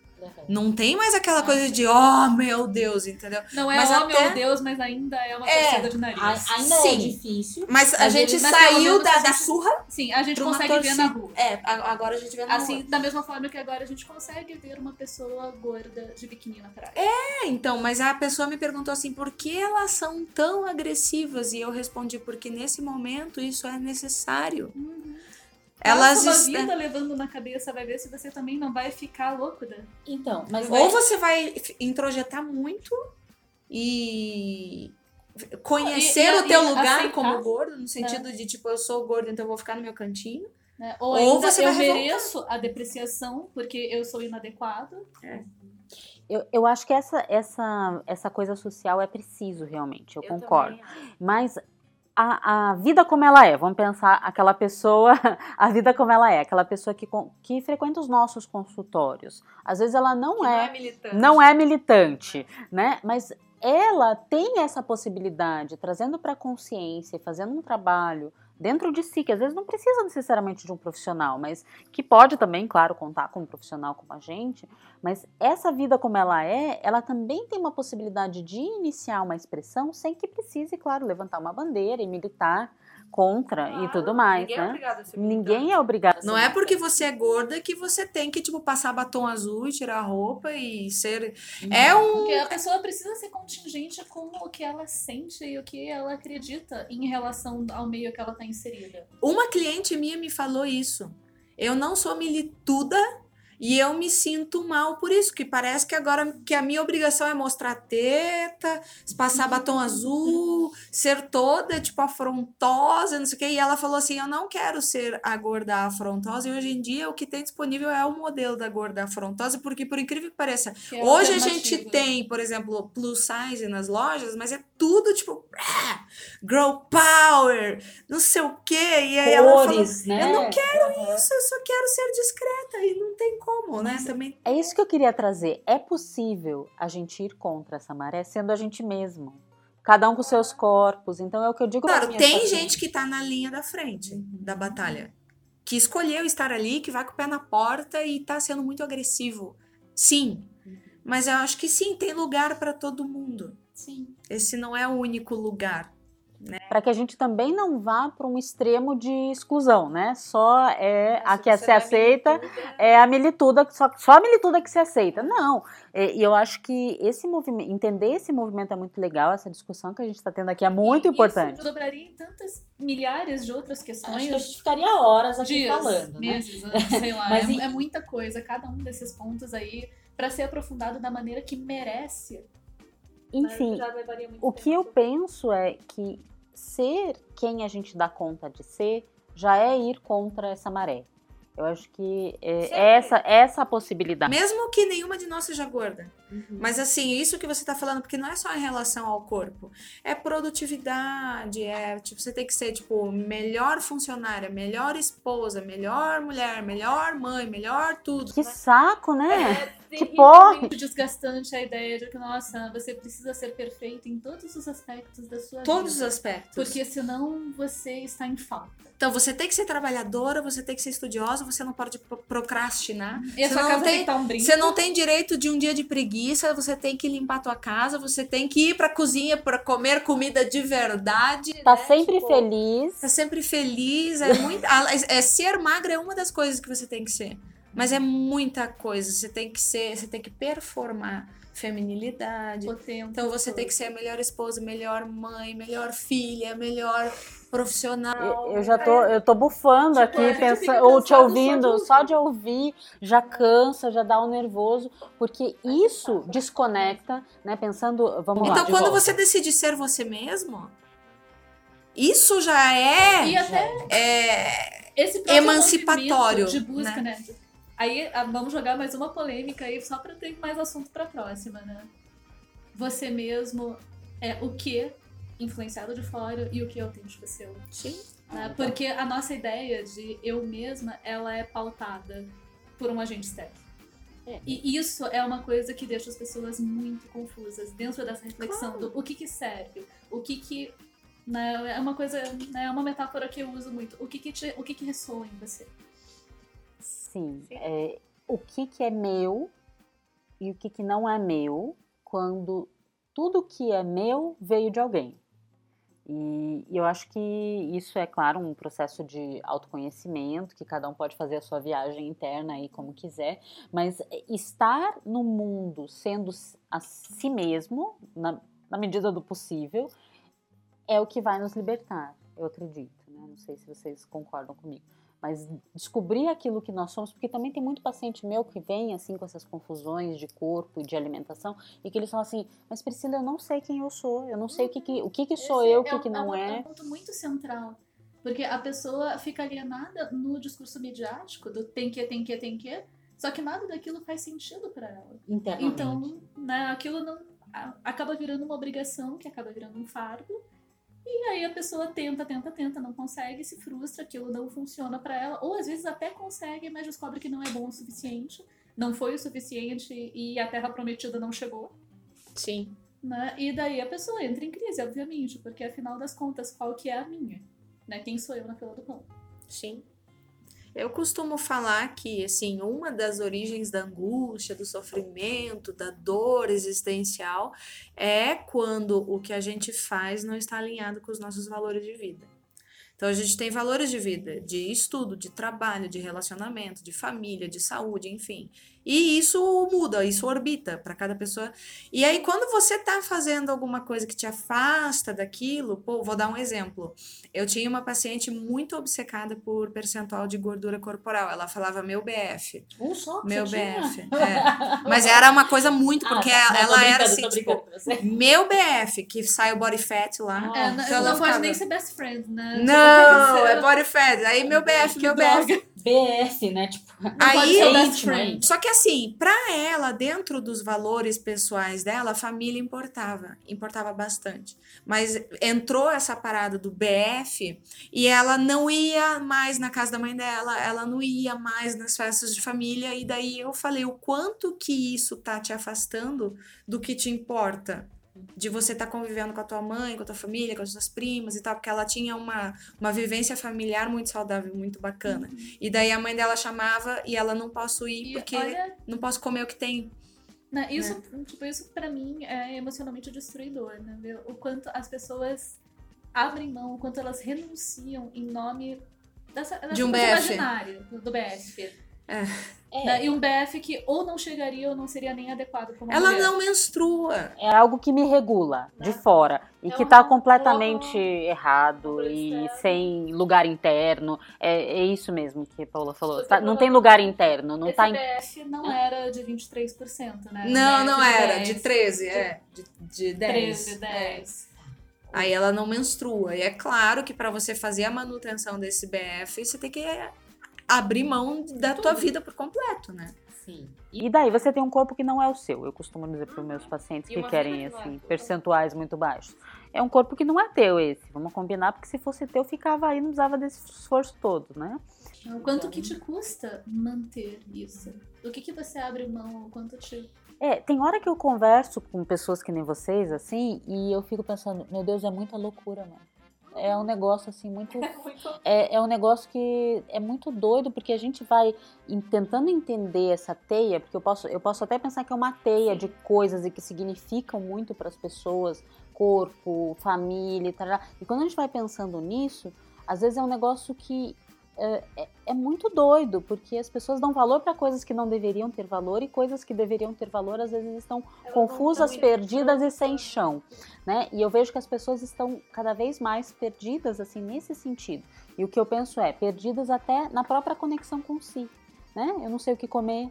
Speaker 2: Não tem mais aquela coisa de, oh meu Deus, entendeu?
Speaker 3: Não é
Speaker 2: Mas
Speaker 3: oh
Speaker 2: até-
Speaker 3: meu Deus, mas ainda é uma
Speaker 2: É,
Speaker 3: torcida de nariz.
Speaker 4: A- Ainda
Speaker 2: Sim.
Speaker 4: é difícil.
Speaker 2: Mas a gente saiu da, da surra
Speaker 3: Sim, a gente consegue ver na
Speaker 2: torcida.
Speaker 3: rua.
Speaker 2: É, agora a gente vê na
Speaker 3: Assim,
Speaker 2: rua.
Speaker 3: da mesma forma que agora a gente consegue ver uma pessoa gorda de biquíni na praia.
Speaker 2: É, então, mas a pessoa me perguntou assim, por que elas são tão agressivas? E eu respondi, porque nesse momento isso é necessário. Elas
Speaker 3: uma
Speaker 2: est-
Speaker 3: vida levando na cabeça, vai ver se você também não vai ficar louca.
Speaker 4: Então, mas
Speaker 2: Ou você vai introjetar muito e conhecer
Speaker 3: E- e-
Speaker 2: o teu
Speaker 3: e
Speaker 2: lugar
Speaker 3: aceitar.
Speaker 2: como gordo, no sentido de tipo, eu sou gordo, então eu vou ficar no meu cantinho.
Speaker 3: Né? Ou,
Speaker 2: Ou
Speaker 3: ainda
Speaker 2: você
Speaker 3: eu
Speaker 2: vai
Speaker 3: mereço a depreciação porque eu sou inadequado.
Speaker 1: Eu, eu acho que essa, essa, essa coisa social é preciso, realmente, eu, concordo. Mas a, a vida como ela é, vamos pensar aquela pessoa, a vida como ela é, aquela pessoa que, que frequenta os nossos consultórios. Às vezes ela não é
Speaker 2: militante.
Speaker 1: não é militante, né? Mas ela tem essa possibilidade, trazendo para a consciência, e fazendo um trabalho dentro de si, que às vezes não precisa necessariamente de um profissional, mas que pode também, claro, contar com um profissional como a gente. Mas essa vida como ela é, ela também tem uma possibilidade de iniciar uma expressão sem que precise, claro, levantar uma bandeira e militar contra e tudo mais,
Speaker 2: Ninguém é
Speaker 1: né?
Speaker 2: obrigado a ser
Speaker 1: Ninguém é obrigado. a ser
Speaker 2: Não é porque você é gorda que você tem que, tipo, passar batom azul e tirar a roupa e ser. É um.
Speaker 3: Porque a pessoa precisa ser contingente com o que ela sente e o que ela acredita em relação ao meio que ela está inserida.
Speaker 2: Uma cliente minha me falou isso. Eu não sou milituda e eu me sinto mal por isso, que parece que agora que a minha obrigação é mostrar teta, passar batom azul, ser toda, tipo, afrontosa, não sei o quê. E ela falou assim: eu não quero ser a gorda afrontosa. E hoje em dia o que tem disponível é o modelo da gorda afrontosa, porque por incrível que pareça,
Speaker 3: que é
Speaker 2: Hoje a gente
Speaker 3: alternativa.
Speaker 2: tem, por exemplo, plus size nas lojas, mas é tudo tipo ah, girl power, não sei o quê. E aí ela falou,
Speaker 4: Cores, né?
Speaker 2: eu não
Speaker 4: quero
Speaker 2: isso, eu só quero ser discreta e não tem como, né? Também.
Speaker 1: É isso que eu queria trazer. É possível a gente ir contra essa maré sendo a gente mesmo. Cada um com seus corpos. Então é o que eu digo.
Speaker 2: Claro, tem
Speaker 1: pacientes.
Speaker 2: gente que tá na linha da frente da batalha, que escolheu estar ali, que vai com o pé na porta e tá sendo muito agressivo. Sim. Mas eu acho que sim, tem lugar para todo mundo.
Speaker 3: Sim.
Speaker 2: Esse não é o único lugar.
Speaker 1: Para que a gente também não vá para um extremo de exclusão, né? Só é a que se aceita é a milituda, só, só a milituda que se aceita. Não. É, E eu acho que esse movimento, entender esse movimento é muito legal, essa discussão que a gente está tendo aqui é muito
Speaker 3: E
Speaker 1: importante.
Speaker 3: Isso dobraria em tantas milhares de outras
Speaker 4: Acho que a
Speaker 3: questões.
Speaker 4: gente ficaria horas aqui
Speaker 3: Dias,
Speaker 4: falando, né?
Speaker 3: meses, anos, sei lá.
Speaker 4: Mas
Speaker 3: é,
Speaker 4: em-
Speaker 3: é muita coisa, cada um desses pontos aí, para ser aprofundado da maneira que merece.
Speaker 1: Enfim, o que eu
Speaker 3: tempo.
Speaker 1: penso é que ser quem a gente dá conta de ser já é ir contra essa maré. Eu acho que é,
Speaker 2: Sempre.
Speaker 1: essa essa a possibilidade.
Speaker 2: Mesmo que nenhuma de nós seja gorda.
Speaker 3: Uhum.
Speaker 2: Mas assim, isso que você tá falando, porque não é só em relação ao corpo. É produtividade, é tipo, você tem que ser, tipo, melhor funcionária, melhor esposa, melhor mulher, melhor mãe, melhor tudo.
Speaker 1: Que saco, né?
Speaker 3: É
Speaker 1: que porre!
Speaker 3: muito desgastante a ideia de que, nossa, você precisa ser perfeito em todos os aspectos da sua
Speaker 2: Todos os
Speaker 3: vida.
Speaker 2: aspectos.
Speaker 3: Porque senão você está em falta.
Speaker 2: Então você tem que ser trabalhadora, você tem que ser estudiosa, você não pode pro- procrastinar.
Speaker 3: E a
Speaker 2: Você
Speaker 3: sua
Speaker 2: não
Speaker 3: casa tem
Speaker 2: tem-
Speaker 3: um brinco.
Speaker 2: Você não tem direito de um dia de preguiça, você tem que limpar a tua casa, você tem que ir pra cozinha pra comer comida de verdade.
Speaker 1: Tá
Speaker 2: né?
Speaker 1: sempre
Speaker 2: Tipo,
Speaker 1: feliz.
Speaker 2: Tá sempre feliz, é muito. a- é, ser magra é uma das coisas que você tem que ser. Mas é muita coisa. Você tem que ser, você tem que performar. feminilidade. Então você tem que ser a melhor esposa, melhor mãe, melhor filha, melhor profissional.
Speaker 1: Eu, eu já tô, eu tô bufando
Speaker 3: Tipo,
Speaker 1: aqui,
Speaker 3: gente fica
Speaker 1: pensando, ou te ouvindo,
Speaker 3: só
Speaker 1: só
Speaker 3: de
Speaker 1: ouvir já cansa, já dá um nervoso, porque isso desconecta, né? Pensando, vamos lá.
Speaker 2: Então quando
Speaker 1: volta.
Speaker 2: você decide ser você mesmo, isso já é,
Speaker 3: E até
Speaker 2: é emancipatório,
Speaker 3: de busca, né? Aí ah, vamos jogar mais uma polêmica aí só pra ter mais assunto pra próxima, né? Você mesmo é o que influenciado de fora e o que é autêntico seu.
Speaker 2: Sim.
Speaker 3: né? Porque a nossa ideia de eu mesma, ela é pautada por um agente externo.
Speaker 1: É.
Speaker 3: E isso é uma coisa que deixa as pessoas muito confusas dentro dessa reflexão do o que que serve, o que que né, é uma coisa, né, é uma metáfora que eu uso muito. O que que, te, o que, que ressoa em você?
Speaker 1: Sim, é, o que que é meu e o que que não é meu quando tudo que é meu veio de alguém. E, e eu acho que isso é, claro, um processo de autoconhecimento, que cada um pode fazer a sua viagem interna aí como quiser, mas estar no mundo sendo a si mesmo, na, na medida do possível, é o que vai nos libertar, eu acredito. Né? Não sei se vocês concordam comigo. Mas descobrir aquilo que nós somos, porque também tem muito paciente meu que vem assim com essas confusões de corpo e de alimentação, e que eles falam assim, mas Priscila, eu não sei quem eu sou, eu não sei o que, que, o que, que sou
Speaker 3: Esse
Speaker 1: eu, o que,
Speaker 3: um-
Speaker 1: que não
Speaker 3: um-
Speaker 1: é.
Speaker 3: um ponto muito central. Porque a pessoa fica alienada no discurso midiático do tem que, tem que, tem que, só que nada daquilo faz sentido pra ela. Então, né, aquilo não acaba virando uma obrigação, que acaba virando um fardo. E aí a pessoa tenta, tenta, tenta, não consegue, se frustra, aquilo não funciona pra ela, ou às vezes até consegue, mas descobre que não é bom o suficiente, não foi o suficiente e a terra prometida não chegou.
Speaker 2: Sim.
Speaker 3: Né? E daí a pessoa entra em crise, obviamente, porque afinal das contas, qual que é a minha? Né? Quem sou eu na fila do pão?
Speaker 2: Sim. Eu costumo falar que, assim, uma das origens da angústia, do sofrimento, da dor existencial é quando o que a gente faz não está alinhado com os nossos valores de vida. Então, a gente tem valores de vida, de estudo, de trabalho, de relacionamento, de família, de saúde, enfim. E isso muda, isso orbita para cada pessoa. E aí, quando você tá fazendo alguma coisa que te afasta daquilo, pô, vou dar um exemplo. Eu tinha uma paciente muito obcecada por percentual de gordura corporal. Ela falava meu BF,
Speaker 4: Um só
Speaker 2: meu? BF. é. Mas era uma coisa muito,
Speaker 4: Ah,
Speaker 2: porque
Speaker 4: tá. Não, tô
Speaker 2: ela era assim, tipo, meu BF, que sai o body fat lá.
Speaker 4: Ah,
Speaker 3: É, não,
Speaker 2: então ela
Speaker 3: não pode nem ser best friend, né?
Speaker 2: Não,
Speaker 3: que
Speaker 2: é body fat. Aí meu BF,
Speaker 3: Que
Speaker 2: meu BF.
Speaker 4: BF, né? Tipo,
Speaker 3: Não pode
Speaker 2: Aí
Speaker 3: ser best friend.
Speaker 4: hein?
Speaker 2: Só que assim, pra ela, dentro dos valores pessoais dela, a família importava, importava bastante. Mas entrou essa parada do BF e ela não ia mais na casa da mãe dela, ela não ia mais nas festas de família, e daí eu falei o quanto que isso tá te afastando do que te importa. De você estar convivendo com a tua mãe, com a tua família, com as tuas primas e tal, porque ela tinha uma, uma vivência familiar muito saudável, muito bacana. E daí a mãe dela chamava e ela não posso ir
Speaker 3: E
Speaker 2: porque
Speaker 3: olha,
Speaker 2: não posso comer o que tem.
Speaker 3: né, isso, tipo, isso pra mim é emocionalmente destruidor, né? O quanto as pessoas abrem mão, o quanto elas renunciam em nome dessa, dessa
Speaker 2: De um BF.
Speaker 3: imaginária do, do BF.
Speaker 4: É.
Speaker 3: né? E um BF que ou não chegaria ou não seria nem adequado pra uma
Speaker 2: Ela
Speaker 3: mulher.
Speaker 2: não menstrua.
Speaker 1: É algo que me regula de
Speaker 3: Né?
Speaker 1: fora e
Speaker 3: É
Speaker 1: que
Speaker 3: uma-
Speaker 1: tá completamente errado e sem lugar interno. É, é isso mesmo que a Paula falou. Tá- não tem lugar interno, não
Speaker 3: Esse
Speaker 1: tá em
Speaker 3: BF não era de 23%, né?
Speaker 2: Não,
Speaker 3: BF
Speaker 2: não
Speaker 3: de
Speaker 2: era.
Speaker 3: 10,
Speaker 2: De 13, é. De, de 10.
Speaker 3: 13,
Speaker 2: É.
Speaker 3: 10.
Speaker 2: Aí ela não menstrua. E é claro que pra você fazer a manutenção desse BF, você tem que abrir mão da tua vida por completo, né?
Speaker 4: Sim.
Speaker 1: E daí você tem um corpo que não é o seu. Eu costumo dizer para os meus pacientes
Speaker 4: E
Speaker 1: que querem
Speaker 4: é
Speaker 1: assim
Speaker 4: tua.
Speaker 1: percentuais muito baixos. É um corpo que não é teu esse. Vamos combinar porque se fosse teu ficava aí, não precisava desse esforço todo, né?
Speaker 3: O quanto que te custa manter isso? Do que, que você abre mão? O quanto te.
Speaker 1: É, tem hora que eu converso com pessoas que nem vocês assim e eu fico pensando, meu Deus, é muita loucura, mano. É um negócio assim muito é, é um negócio que é muito doido, porque a gente vai tentando entender essa teia, porque eu posso, eu posso até pensar que é uma teia de coisas e que significam muito para as pessoas, corpo, família, tal. E quando a gente vai pensando nisso, às vezes é um negócio que é, é, é muito doido, porque as pessoas dão valor para coisas que não deveriam ter valor e coisas que deveriam ter valor às vezes estão
Speaker 3: Elas
Speaker 1: confusas,
Speaker 3: não tão
Speaker 1: perdidas e sem
Speaker 3: chão.
Speaker 1: chão, né? E eu vejo que as pessoas estão cada vez mais perdidas assim nesse sentido. E o que eu penso é perdidas até na própria conexão com si, né? Eu não sei o que comer,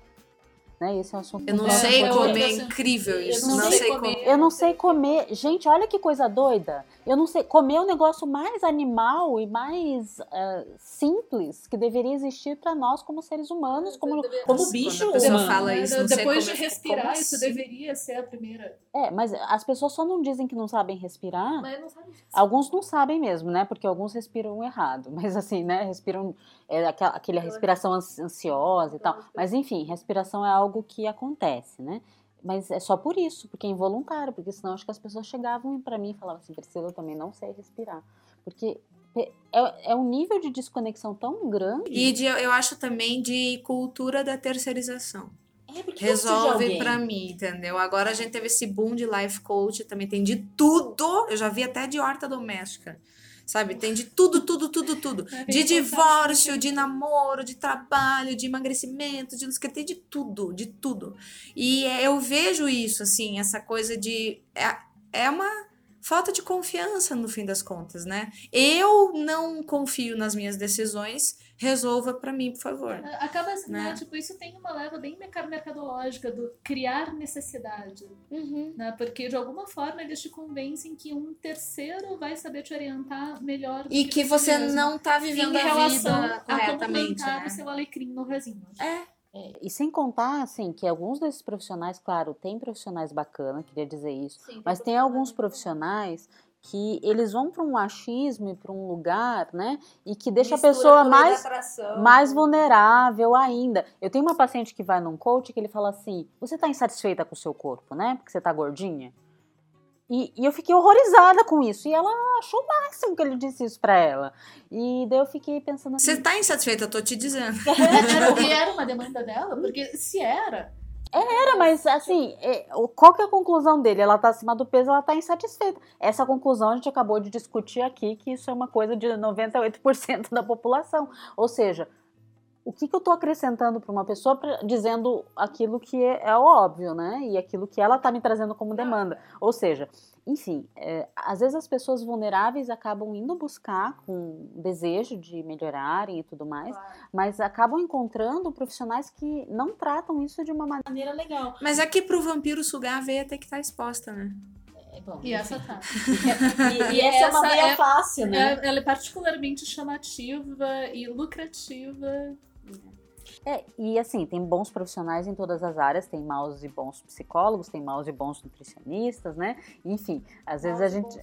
Speaker 1: né? Esse é um assunto.
Speaker 2: Eu não sei
Speaker 3: eu-
Speaker 2: comer, é incrível
Speaker 3: Eu
Speaker 2: isso.
Speaker 3: não
Speaker 2: Não,
Speaker 3: sei
Speaker 2: sei
Speaker 3: comer.
Speaker 2: comer.
Speaker 1: Eu não sei comer. Gente, olha que coisa doida. Eu não sei. Comer é o negócio mais animal e mais eh, simples que deveria existir para nós como seres humanos. Como,
Speaker 4: Como
Speaker 2: Quando
Speaker 4: bicho
Speaker 2: a pessoa
Speaker 4: humano.
Speaker 2: fala isso, não sei
Speaker 3: Depois de
Speaker 2: comer,
Speaker 3: respirar,
Speaker 2: como
Speaker 3: isso
Speaker 2: assim?
Speaker 3: deveria ser a primeira.
Speaker 1: é, mas as pessoas só não dizem que não sabem respirar.
Speaker 3: Mas não sabe disso.
Speaker 1: Alguns não sabem mesmo, né? Porque alguns respiram errado. Mas assim, né? Respiram é, aquela, aquele respiração ansi- ansiosa e tal. Mas enfim, respiração é algo que acontece, né? Mas é só por isso, porque é involuntário, porque senão acho que as pessoas chegavam para mim e falavam assim, Priscila, eu também não sei respirar. Porque é, é um nível de desconexão tão grande.
Speaker 2: E de- eu acho também de cultura da terceirização.
Speaker 4: É, de
Speaker 2: Resolve pra mim, entendeu? Agora a gente teve esse boom de life coach, também tem de tudo. Eu já vi até de horta doméstica. Sabe? Tem de tudo, tudo, tudo, tudo.
Speaker 3: É,
Speaker 2: De divórcio,
Speaker 3: sobre
Speaker 2: de namoro, de trabalho, de emagrecimento, de não sei tem de tudo, de tudo. E é, eu vejo isso, assim, essa coisa de. É, é uma falta de confiança, no fim das contas, né? Eu não confio nas minhas decisões, resolva pra mim, por favor.
Speaker 3: Acaba assim, né?
Speaker 2: Né?
Speaker 3: Tipo, isso tem uma leva bem merca- mercadológica do criar necessidade. Né? Porque de alguma forma eles te convencem que um terceiro vai saber te orientar melhor do
Speaker 2: E que você
Speaker 3: mesmo.
Speaker 2: não tá
Speaker 3: em
Speaker 2: vivendo a
Speaker 3: relação
Speaker 2: vida
Speaker 3: a como
Speaker 2: corretamente,
Speaker 3: plantar
Speaker 2: né?
Speaker 3: o seu alecrim no vasinho.
Speaker 2: É.
Speaker 1: E sem contar, assim, que alguns desses profissionais, claro, tem profissionais bacanas, queria dizer isso. Mas tem alguns profissionais que eles vão para um achismo e para um lugar, né? E que deixa a pessoa mais, mais vulnerável ainda. Eu tenho uma paciente que vai num coach que ele fala assim: você tá insatisfeita com o seu corpo, né? Porque você tá gordinha? E, e eu fiquei horrorizada com isso. E ela achou o máximo que ele disse isso pra ela. E daí eu fiquei pensando assim.
Speaker 2: Você tá insatisfeita, eu tô te dizendo.
Speaker 3: Era- e era uma demanda dela, porque se era,
Speaker 1: Era, mas assim, é, qual que é a conclusão dele? Ela tá acima do peso, ela tá insatisfeita. Essa conclusão a gente acabou de discutir aqui, que isso é uma coisa de 98% da população. Ou seja, o que, que eu tô acrescentando para uma pessoa pra- dizendo aquilo que é, é óbvio, né? E aquilo que ela tá me trazendo como demanda. Ou seja, enfim, é, às vezes as pessoas vulneráveis acabam indo buscar com desejo de melhorarem e tudo mais, mas acabam encontrando profissionais que não tratam isso de uma maneira
Speaker 4: maneira legal.
Speaker 2: Mas aqui pro vampiro sugar a veia tem que estar exposta, né?
Speaker 4: É bom.
Speaker 3: e essa tá.
Speaker 4: E, e essa, é uma
Speaker 3: Essa
Speaker 4: veia
Speaker 3: é-
Speaker 4: fácil, né?
Speaker 3: É- Ela é particularmente chamativa e lucrativa.
Speaker 1: É, e assim, tem bons profissionais em todas as áreas, tem maus e bons psicólogos, tem maus e bons nutricionistas, né? Enfim, às vezes a gente.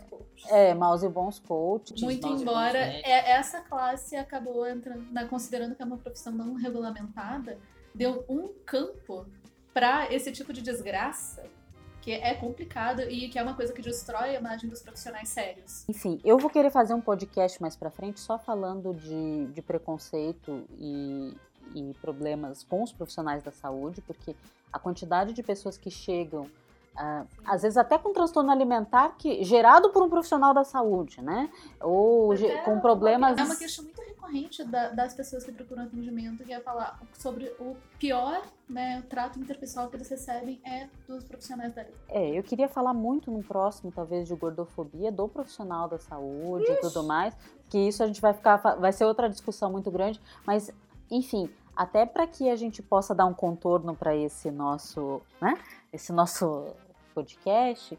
Speaker 1: É, maus e bons coaches.
Speaker 3: Muito
Speaker 1: maus e
Speaker 3: embora
Speaker 1: bons-
Speaker 3: é- essa classe acabou entrando, na- considerando que é uma profissão não regulamentada, deu um campo para esse tipo de desgraça que é complicado e que é uma coisa que destrói a imagem dos profissionais sérios.
Speaker 1: Enfim, eu vou querer fazer um podcast mais pra frente só falando de, de preconceito e, e problemas com os profissionais da saúde, porque a quantidade de pessoas que chegam, ah, às vezes até com transtorno alimentar, que gerado por um profissional da saúde, né? Ou ge- com problemas.
Speaker 3: É uma questão muito recorrente da- das pessoas que procuram atendimento, que é falar sobre o pior né, trato interpessoal que eles recebem é dos profissionais da área.
Speaker 1: É, eu queria falar muito no próximo, talvez, de gordofobia do profissional da saúde e tudo mais, que isso a gente vai ficar, vai ser outra discussão muito grande, mas, enfim, até para que a gente possa dar um contorno para esse nosso, né, esse nosso podcast,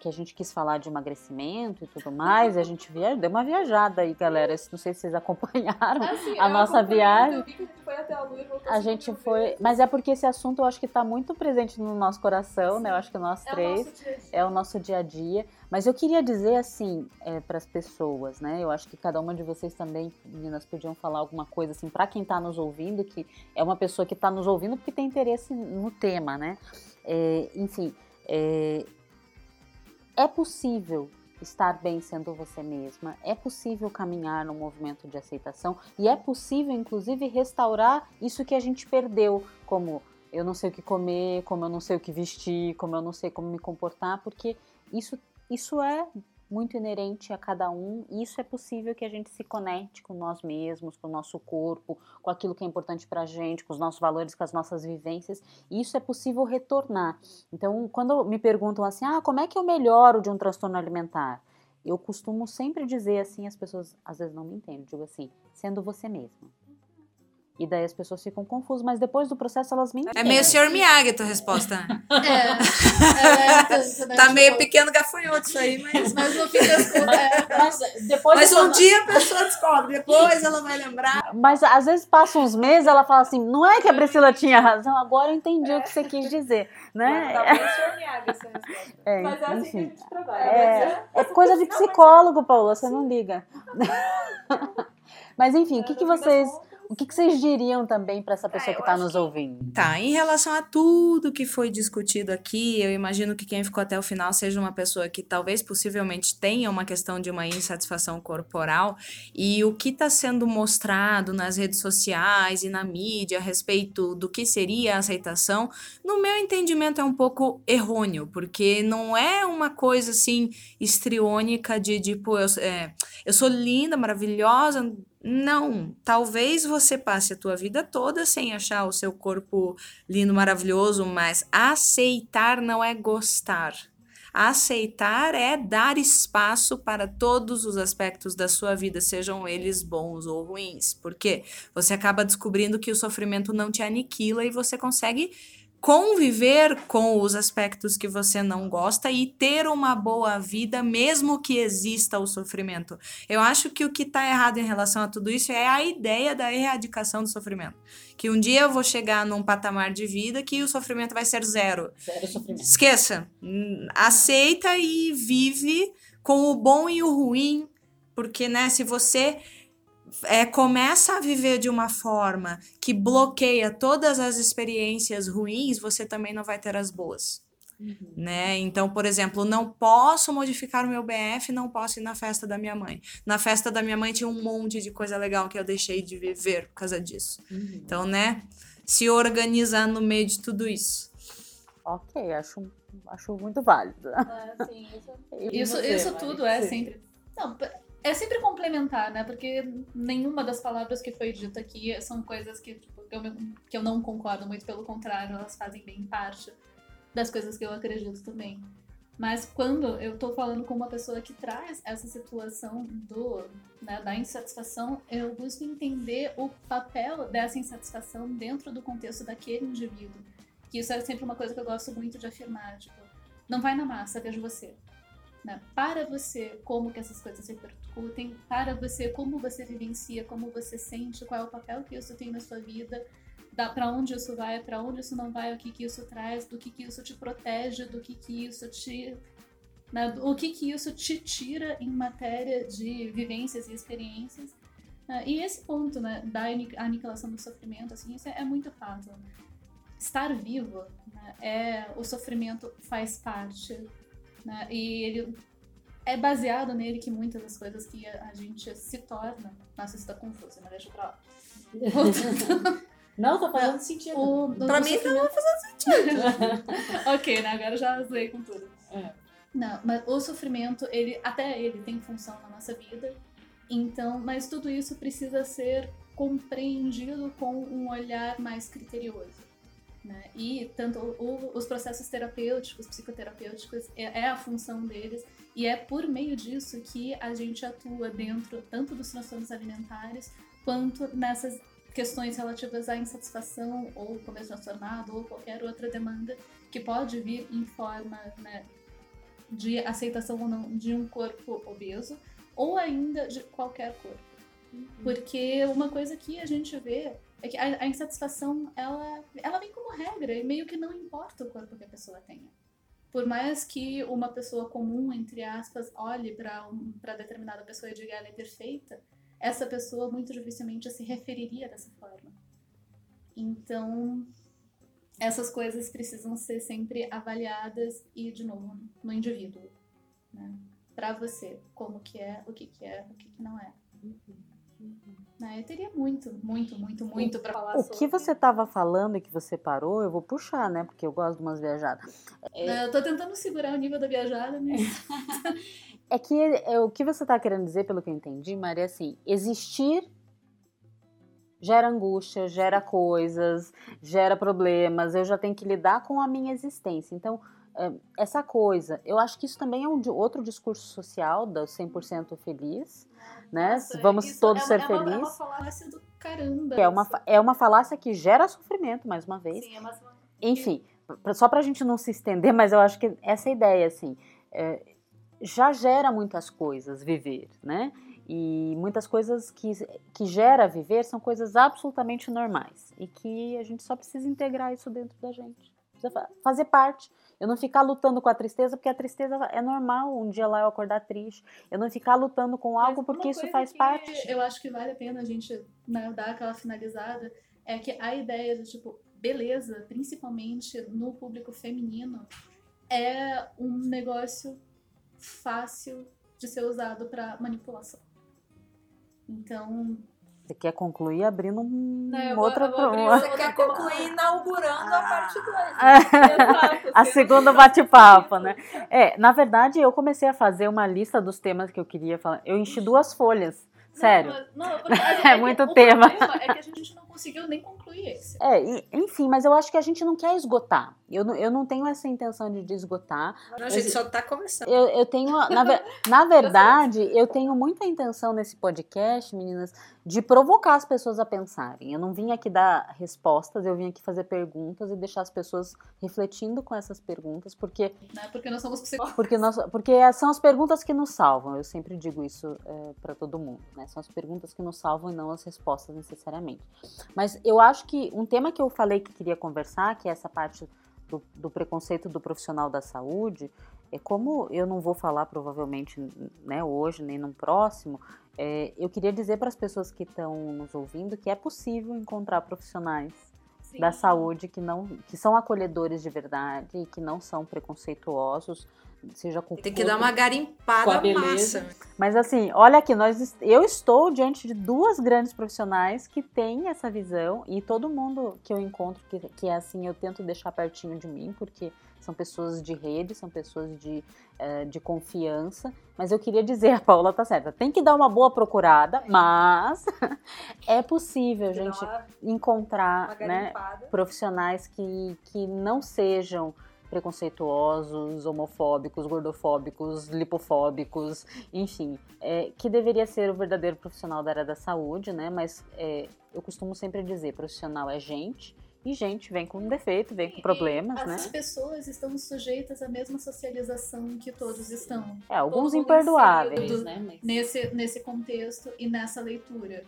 Speaker 1: que a gente quis falar de emagrecimento e tudo mais, e a gente via, deu uma viajada aí, galera, não sei se vocês acompanharam,
Speaker 3: Assim,
Speaker 1: A nossa viagem-
Speaker 3: Eu vi que a gente foi até a lua e voltou
Speaker 1: a gente foi, mas é porque esse assunto eu acho que está muito presente no nosso coração, né, eu acho que nós
Speaker 3: É o
Speaker 1: três,
Speaker 3: dia.
Speaker 1: é o nosso dia a dia. Mas eu queria dizer assim para as pessoas, né? Eu acho que cada uma de vocês também, meninas, podiam falar alguma coisa assim para quem está nos ouvindo, que é uma pessoa que está nos ouvindo porque tem interesse no tema, né? É, enfim, é, é possível estar bem sendo você mesma, é possível caminhar no movimento de aceitação e é possível, inclusive, restaurar isso que a gente perdeu, como eu não sei o que comer, como eu não sei o que vestir, como eu não sei como me comportar, porque isso, isso é muito inerente a cada um, e isso é possível que a gente se conecte com nós mesmos, com o nosso corpo, com aquilo que é importante para a gente, com os nossos valores, com as nossas vivências, e isso é possível retornar. Então, quando me perguntam assim, ah, como é que eu melhoro de um transtorno alimentar? Eu costumo sempre dizer assim, as pessoas às vezes não me entendem, digo assim, sendo você mesma. E daí as pessoas ficam confusas, mas depois do processo elas me entendem.
Speaker 2: É meio Sr. Miyagi a tua resposta.
Speaker 3: É, é, né,
Speaker 2: tá
Speaker 3: tipo,
Speaker 2: meio pequeno gafanhoto isso aí, mas...
Speaker 3: Mas no fim das contas, é,
Speaker 1: Mas depois
Speaker 2: Mas
Speaker 1: essa-
Speaker 2: um dia a pessoa descobre, depois ela vai lembrar.
Speaker 1: Mas às vezes passam uns meses, ela fala assim, não é que a Priscila tinha razão, agora eu entendi o que você quis dizer, né? É,
Speaker 4: Mas é assim que a
Speaker 1: enfim.
Speaker 4: gente trabalha.
Speaker 1: É, é coisa de psicólogo, Paula, você não liga. Mas enfim, o que, que vocês, o que, que vocês diriam também para essa pessoa
Speaker 2: eu
Speaker 1: que está nos ouvindo?
Speaker 2: Tá, em relação a tudo que foi discutido aqui, eu imagino que quem ficou até o final seja uma pessoa que talvez possivelmente tenha uma questão de uma insatisfação corporal e o que está sendo mostrado nas redes sociais e na mídia a respeito do que seria a aceitação, no meu entendimento é um pouco errôneo, porque não é uma coisa assim estriônica de tipo, eu, é, eu sou linda, maravilhosa, não, talvez você passe a tua vida toda sem achar o seu corpo lindo, maravilhoso, mas aceitar não é gostar. Aceitar é dar espaço para todos os aspectos da sua vida, sejam eles bons ou ruins, porque você acaba descobrindo que o sofrimento não te aniquila e você consegue conviver com os aspectos que você não gosta e ter uma boa vida, mesmo que exista o sofrimento. Eu acho que o que está errado em relação a tudo isso é a ideia da erradicação do sofrimento. Que um dia eu vou chegar num patamar de vida que o sofrimento vai ser zero.
Speaker 4: Zero sofrimento.
Speaker 2: Esqueça. Aceita e vive com o bom e o ruim. Porque, né, se você é, começa a viver de uma forma que bloqueia todas as experiências ruins, você também não vai ter as boas. Né? Então, por exemplo, não posso modificar o meu BF, não posso ir na festa da minha mãe. Na festa da minha mãe tinha um monte de coisa legal que eu deixei de viver por causa disso. Então, né? Se organizar no meio de tudo isso.
Speaker 1: Ok, acho, acho muito válido.
Speaker 3: É, sim, isso,
Speaker 1: E
Speaker 3: isso,
Speaker 1: você,
Speaker 3: isso tudo é sempre. Não, é sempre complementar, né? Porque nenhuma das palavras que foi dita aqui são coisas que, tipo, eu, que eu não concordo, muito pelo contrário, elas fazem bem parte das coisas que eu acredito também. Mas quando eu tô falando com uma pessoa que traz essa situação do, né, da insatisfação, eu busco entender o papel dessa insatisfação dentro do contexto daquele indivíduo. Que isso é sempre uma coisa que eu gosto muito de afirmar, tipo, não vai na massa, veja você. Né? Para você, como que essas coisas repercutem, para você, como você vivencia, como você sente, qual é o papel que isso tem na sua vida, da para onde isso vai, para onde isso não vai, o que que isso traz, do que que isso te protege, do que que isso te né, o que que isso te tira em matéria de vivências e experiências. né? e esse ponto né, da ani- aniquilação do sofrimento, assim, isso é, muito fato. Estar vivo, né, é o sofrimento faz parte, né, e ele é baseado nele que muitas das coisas que a, a gente se torna. Nossa, isso tá confuso, mas deixa pra lá.
Speaker 4: Não, tá fazendo sentido.
Speaker 3: O, do-
Speaker 2: Pra
Speaker 3: do
Speaker 2: mim,
Speaker 3: sofrimento- ok, né? Agora já zoei com tudo.
Speaker 4: É.
Speaker 3: Não, mas o sofrimento, ele até ele tem função na nossa vida. Então, mas tudo isso precisa ser compreendido com um olhar mais criterioso. Né? E tanto o- os processos terapêuticos, psicoterapêuticos, é, é a função deles. E é por meio disso que a gente atua dentro tanto dos transtornos alimentares quanto nessas questões relativas à insatisfação ou comer transtornado ou qualquer outra demanda que pode vir em forma né, de aceitação ou não de um corpo obeso ou ainda de qualquer corpo. Porque uma coisa que a gente vê é que a, a insatisfação ela, ela vem como regra e meio que não importa o corpo que a pessoa tenha. Por mais que uma pessoa comum, entre aspas, olhe para um, determinada pessoa e diga ela é perfeita, essa pessoa muito dificilmente se referiria dessa forma. Então, essas coisas precisam ser sempre avaliadas e, de novo, no indivíduo. Né? Para você, como que é, o que, que é, o que, que não é. Né? Eu teria muito, muito, muito, muito para falar
Speaker 1: O
Speaker 3: sobre.
Speaker 1: que você estava falando e que você parou, eu vou puxar, né? Porque eu gosto de umas viajadas.
Speaker 3: Né, Eu tô tentando segurar o nível da viajada, mas
Speaker 1: é que é, o que você está querendo dizer, pelo que eu entendi, Maria, é assim, existir gera angústia, gera coisas, gera problemas, eu já tenho que lidar com a minha existência. Então, é, essa coisa, eu acho que isso também é um outro discurso social do 100% feliz, né?
Speaker 3: Nossa,
Speaker 1: Vamos
Speaker 3: isso
Speaker 1: todos
Speaker 3: é
Speaker 1: ser
Speaker 3: é uma- É uma
Speaker 1: felizes.
Speaker 3: falácia do caramba.
Speaker 1: É uma, é uma falácia que gera sofrimento, mais uma vez.
Speaker 3: Sim, é uma...
Speaker 1: Enfim, só para a gente não se estender, mas eu acho que essa ideia, assim, é, já gera muitas coisas viver, né? E muitas coisas que, que gera viver são coisas absolutamente normais e que a gente só precisa integrar isso dentro da gente. Precisa fa- fazer parte. Eu não ficar lutando com a tristeza, porque a tristeza é normal um dia lá eu acordar triste. Eu não ficar lutando com algo porque isso faz parte.
Speaker 3: Eu acho que vale a pena a gente né, dar aquela finalizada. É que a ideia de, tipo, beleza, principalmente no público feminino, é um negócio fácil de ser usado para manipulação. Então,
Speaker 1: Você quer concluir abrindo um,
Speaker 3: Não,
Speaker 1: outra
Speaker 4: Você quer concluir inaugurando a parte 2.
Speaker 1: a segunda bate-papo, né? É, na verdade, eu comecei a fazer uma lista dos temas que eu queria falar. Eu enchi duas folhas, sério.
Speaker 3: Não, não, porque
Speaker 1: É
Speaker 3: que
Speaker 1: muito
Speaker 3: o
Speaker 1: tema.
Speaker 3: É que a gente não conseguiu nem concluir esse.
Speaker 1: É, e- enfim, mas eu acho que a gente não quer esgotar. Eu não, eu não tenho essa intenção de, esgotar.
Speaker 2: Não, a gente só tá começando.
Speaker 1: Eu, eu tenho, na, na verdade, eu tenho muita intenção nesse podcast, meninas, de provocar as pessoas a pensarem. Eu não vim aqui dar respostas, eu vim aqui fazer perguntas e deixar as pessoas refletindo com essas perguntas, porque
Speaker 3: Né? Porque nós somos psicólogos.
Speaker 1: Porque, nós, porque são as perguntas que nos salvam. Eu sempre digo isso para todo mundo. Né? São as perguntas que nos salvam e não as respostas necessariamente. Mas eu acho que um tema que eu falei que queria conversar, que é essa parte do, do preconceito do profissional da saúde, é como eu não vou falar provavelmente né, hoje nem no próximo. é, eu queria dizer para as pessoas que estão nos ouvindo que é possível encontrar profissionais
Speaker 3: Sim.
Speaker 1: da saúde que não que são acolhedores de verdade e que não são preconceituosos seja com
Speaker 2: Tem que
Speaker 1: corpo-
Speaker 2: dar uma garimpada
Speaker 4: Com a beleza.
Speaker 2: massa.
Speaker 1: mas assim olha aqui nós eu estou diante de duas grandes profissionais que têm essa visão e todo mundo que eu encontro que, que é assim eu tento deixar pertinho de mim porque são pessoas de rede são pessoas de, eh, de confiança mas eu queria dizer a Paula tá certa tem que dar uma boa procurada mas é possível
Speaker 4: Tem
Speaker 1: gente
Speaker 4: uma-
Speaker 1: encontrar
Speaker 4: uma
Speaker 1: né profissionais que, que não sejam preconceituosos, homofóbicos, gordofóbicos, lipofóbicos, enfim, é, que deveria ser o verdadeiro profissional da área da saúde, né? Mas é, eu costumo sempre dizer, profissional é gente, e gente vem com defeito, vem com problemas,
Speaker 3: E
Speaker 1: né?
Speaker 3: As pessoas estão sujeitas à mesma socialização que todos estão.
Speaker 1: É, alguns
Speaker 3: todo mundo
Speaker 1: imperdoáveis.
Speaker 4: né? Mas-
Speaker 3: Nesse, nesse contexto e nessa leitura.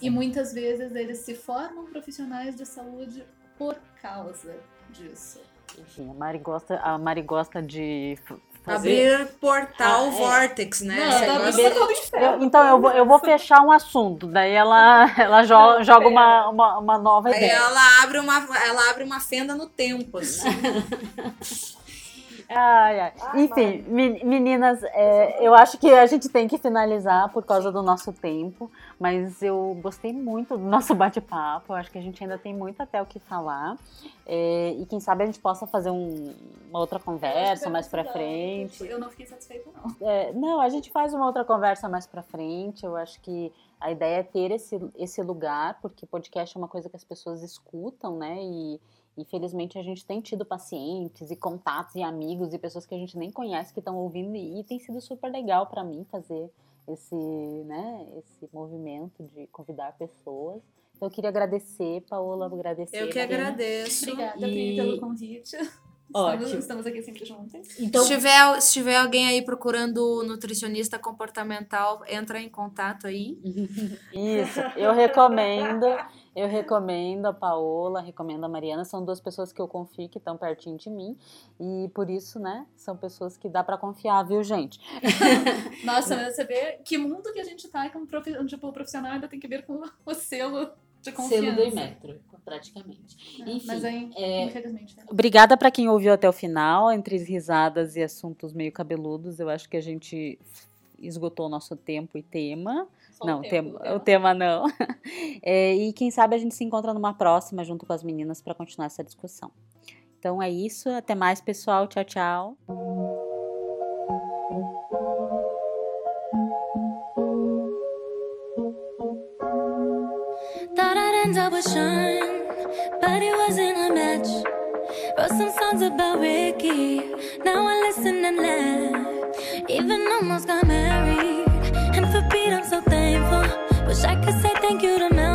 Speaker 3: E muitas vezes eles se formam profissionais de saúde por causa disso.
Speaker 1: Enfim, a Mari gosta, a Mari gosta de fazer...
Speaker 2: Abrir portal
Speaker 1: Ah, é.
Speaker 2: Vortex, né?
Speaker 4: Não, tá
Speaker 2: negócio-
Speaker 4: bem-
Speaker 3: Portal do inferno.
Speaker 1: Eu- então eu vou, eu vou fechar um assunto, daí ela, ela jo-
Speaker 3: Não,
Speaker 1: joga uma, uma, uma nova
Speaker 2: Aí
Speaker 1: ideia.
Speaker 2: ela abre uma, ela abre uma fenda no tempo. assim.
Speaker 1: Ai, ai. Enfim, me- meninas, é, eu acho que a gente tem que finalizar por causa do nosso tempo, mas eu gostei muito do nosso bate-papo. Eu acho que a gente ainda tem muito até o que falar. É, e quem sabe a gente possa fazer um- uma outra conversa mais pra frente.
Speaker 3: Eu não fiquei satisfeita, não.
Speaker 1: É, não, a gente faz uma outra conversa mais pra frente. Eu acho que a ideia é ter esse, esse lugar, porque podcast é uma coisa que as pessoas escutam, né? E infelizmente a gente tem tido pacientes e contatos e amigos e pessoas que a gente nem conhece que estão ouvindo e tem sido super legal pra mim fazer esse, né, esse movimento de convidar pessoas. Então eu queria agradecer, Paola, agradecer.
Speaker 2: Eu que
Speaker 1: Marina.
Speaker 2: agradeço.
Speaker 3: Obrigada,
Speaker 4: E-
Speaker 3: Pri, pelo convite.
Speaker 4: Ótimo.
Speaker 3: Estamos, estamos aqui sempre juntas.
Speaker 4: Então,
Speaker 2: Se, tiver, se tiver alguém aí procurando nutricionista comportamental, entra em contato aí.
Speaker 1: Isso, eu recomendo, eu recomendo a Paola, recomendo a Mariana, são duas pessoas que eu confio que estão pertinho de mim e por isso, né, são pessoas que dá pra confiar, viu, gente?
Speaker 3: Nossa, mas você vê que mundo que a gente tá, que um tipo, o profissional ainda tem que ver com o selo de confiança.
Speaker 4: selo do Imetro, praticamente.
Speaker 3: É,
Speaker 4: Enfim,
Speaker 3: mas aí,
Speaker 4: é-
Speaker 3: infelizmente, né?
Speaker 1: Obrigada pra quem ouviu até o final, entre risadas e assuntos meio cabeludos, eu acho que a gente esgotou o nosso tempo e tema. Não,
Speaker 4: o tema,
Speaker 1: tema, o tema não. É, e quem sabe a gente se encontra numa próxima junto com as meninas para continuar essa discussão. Então é isso, até mais pessoal, tchau, tchau.
Speaker 5: Wrote some songs about Ricky. Now I listen and laugh. Even almost got mad. I'm so thankful. Wish I could say thank you to Mel.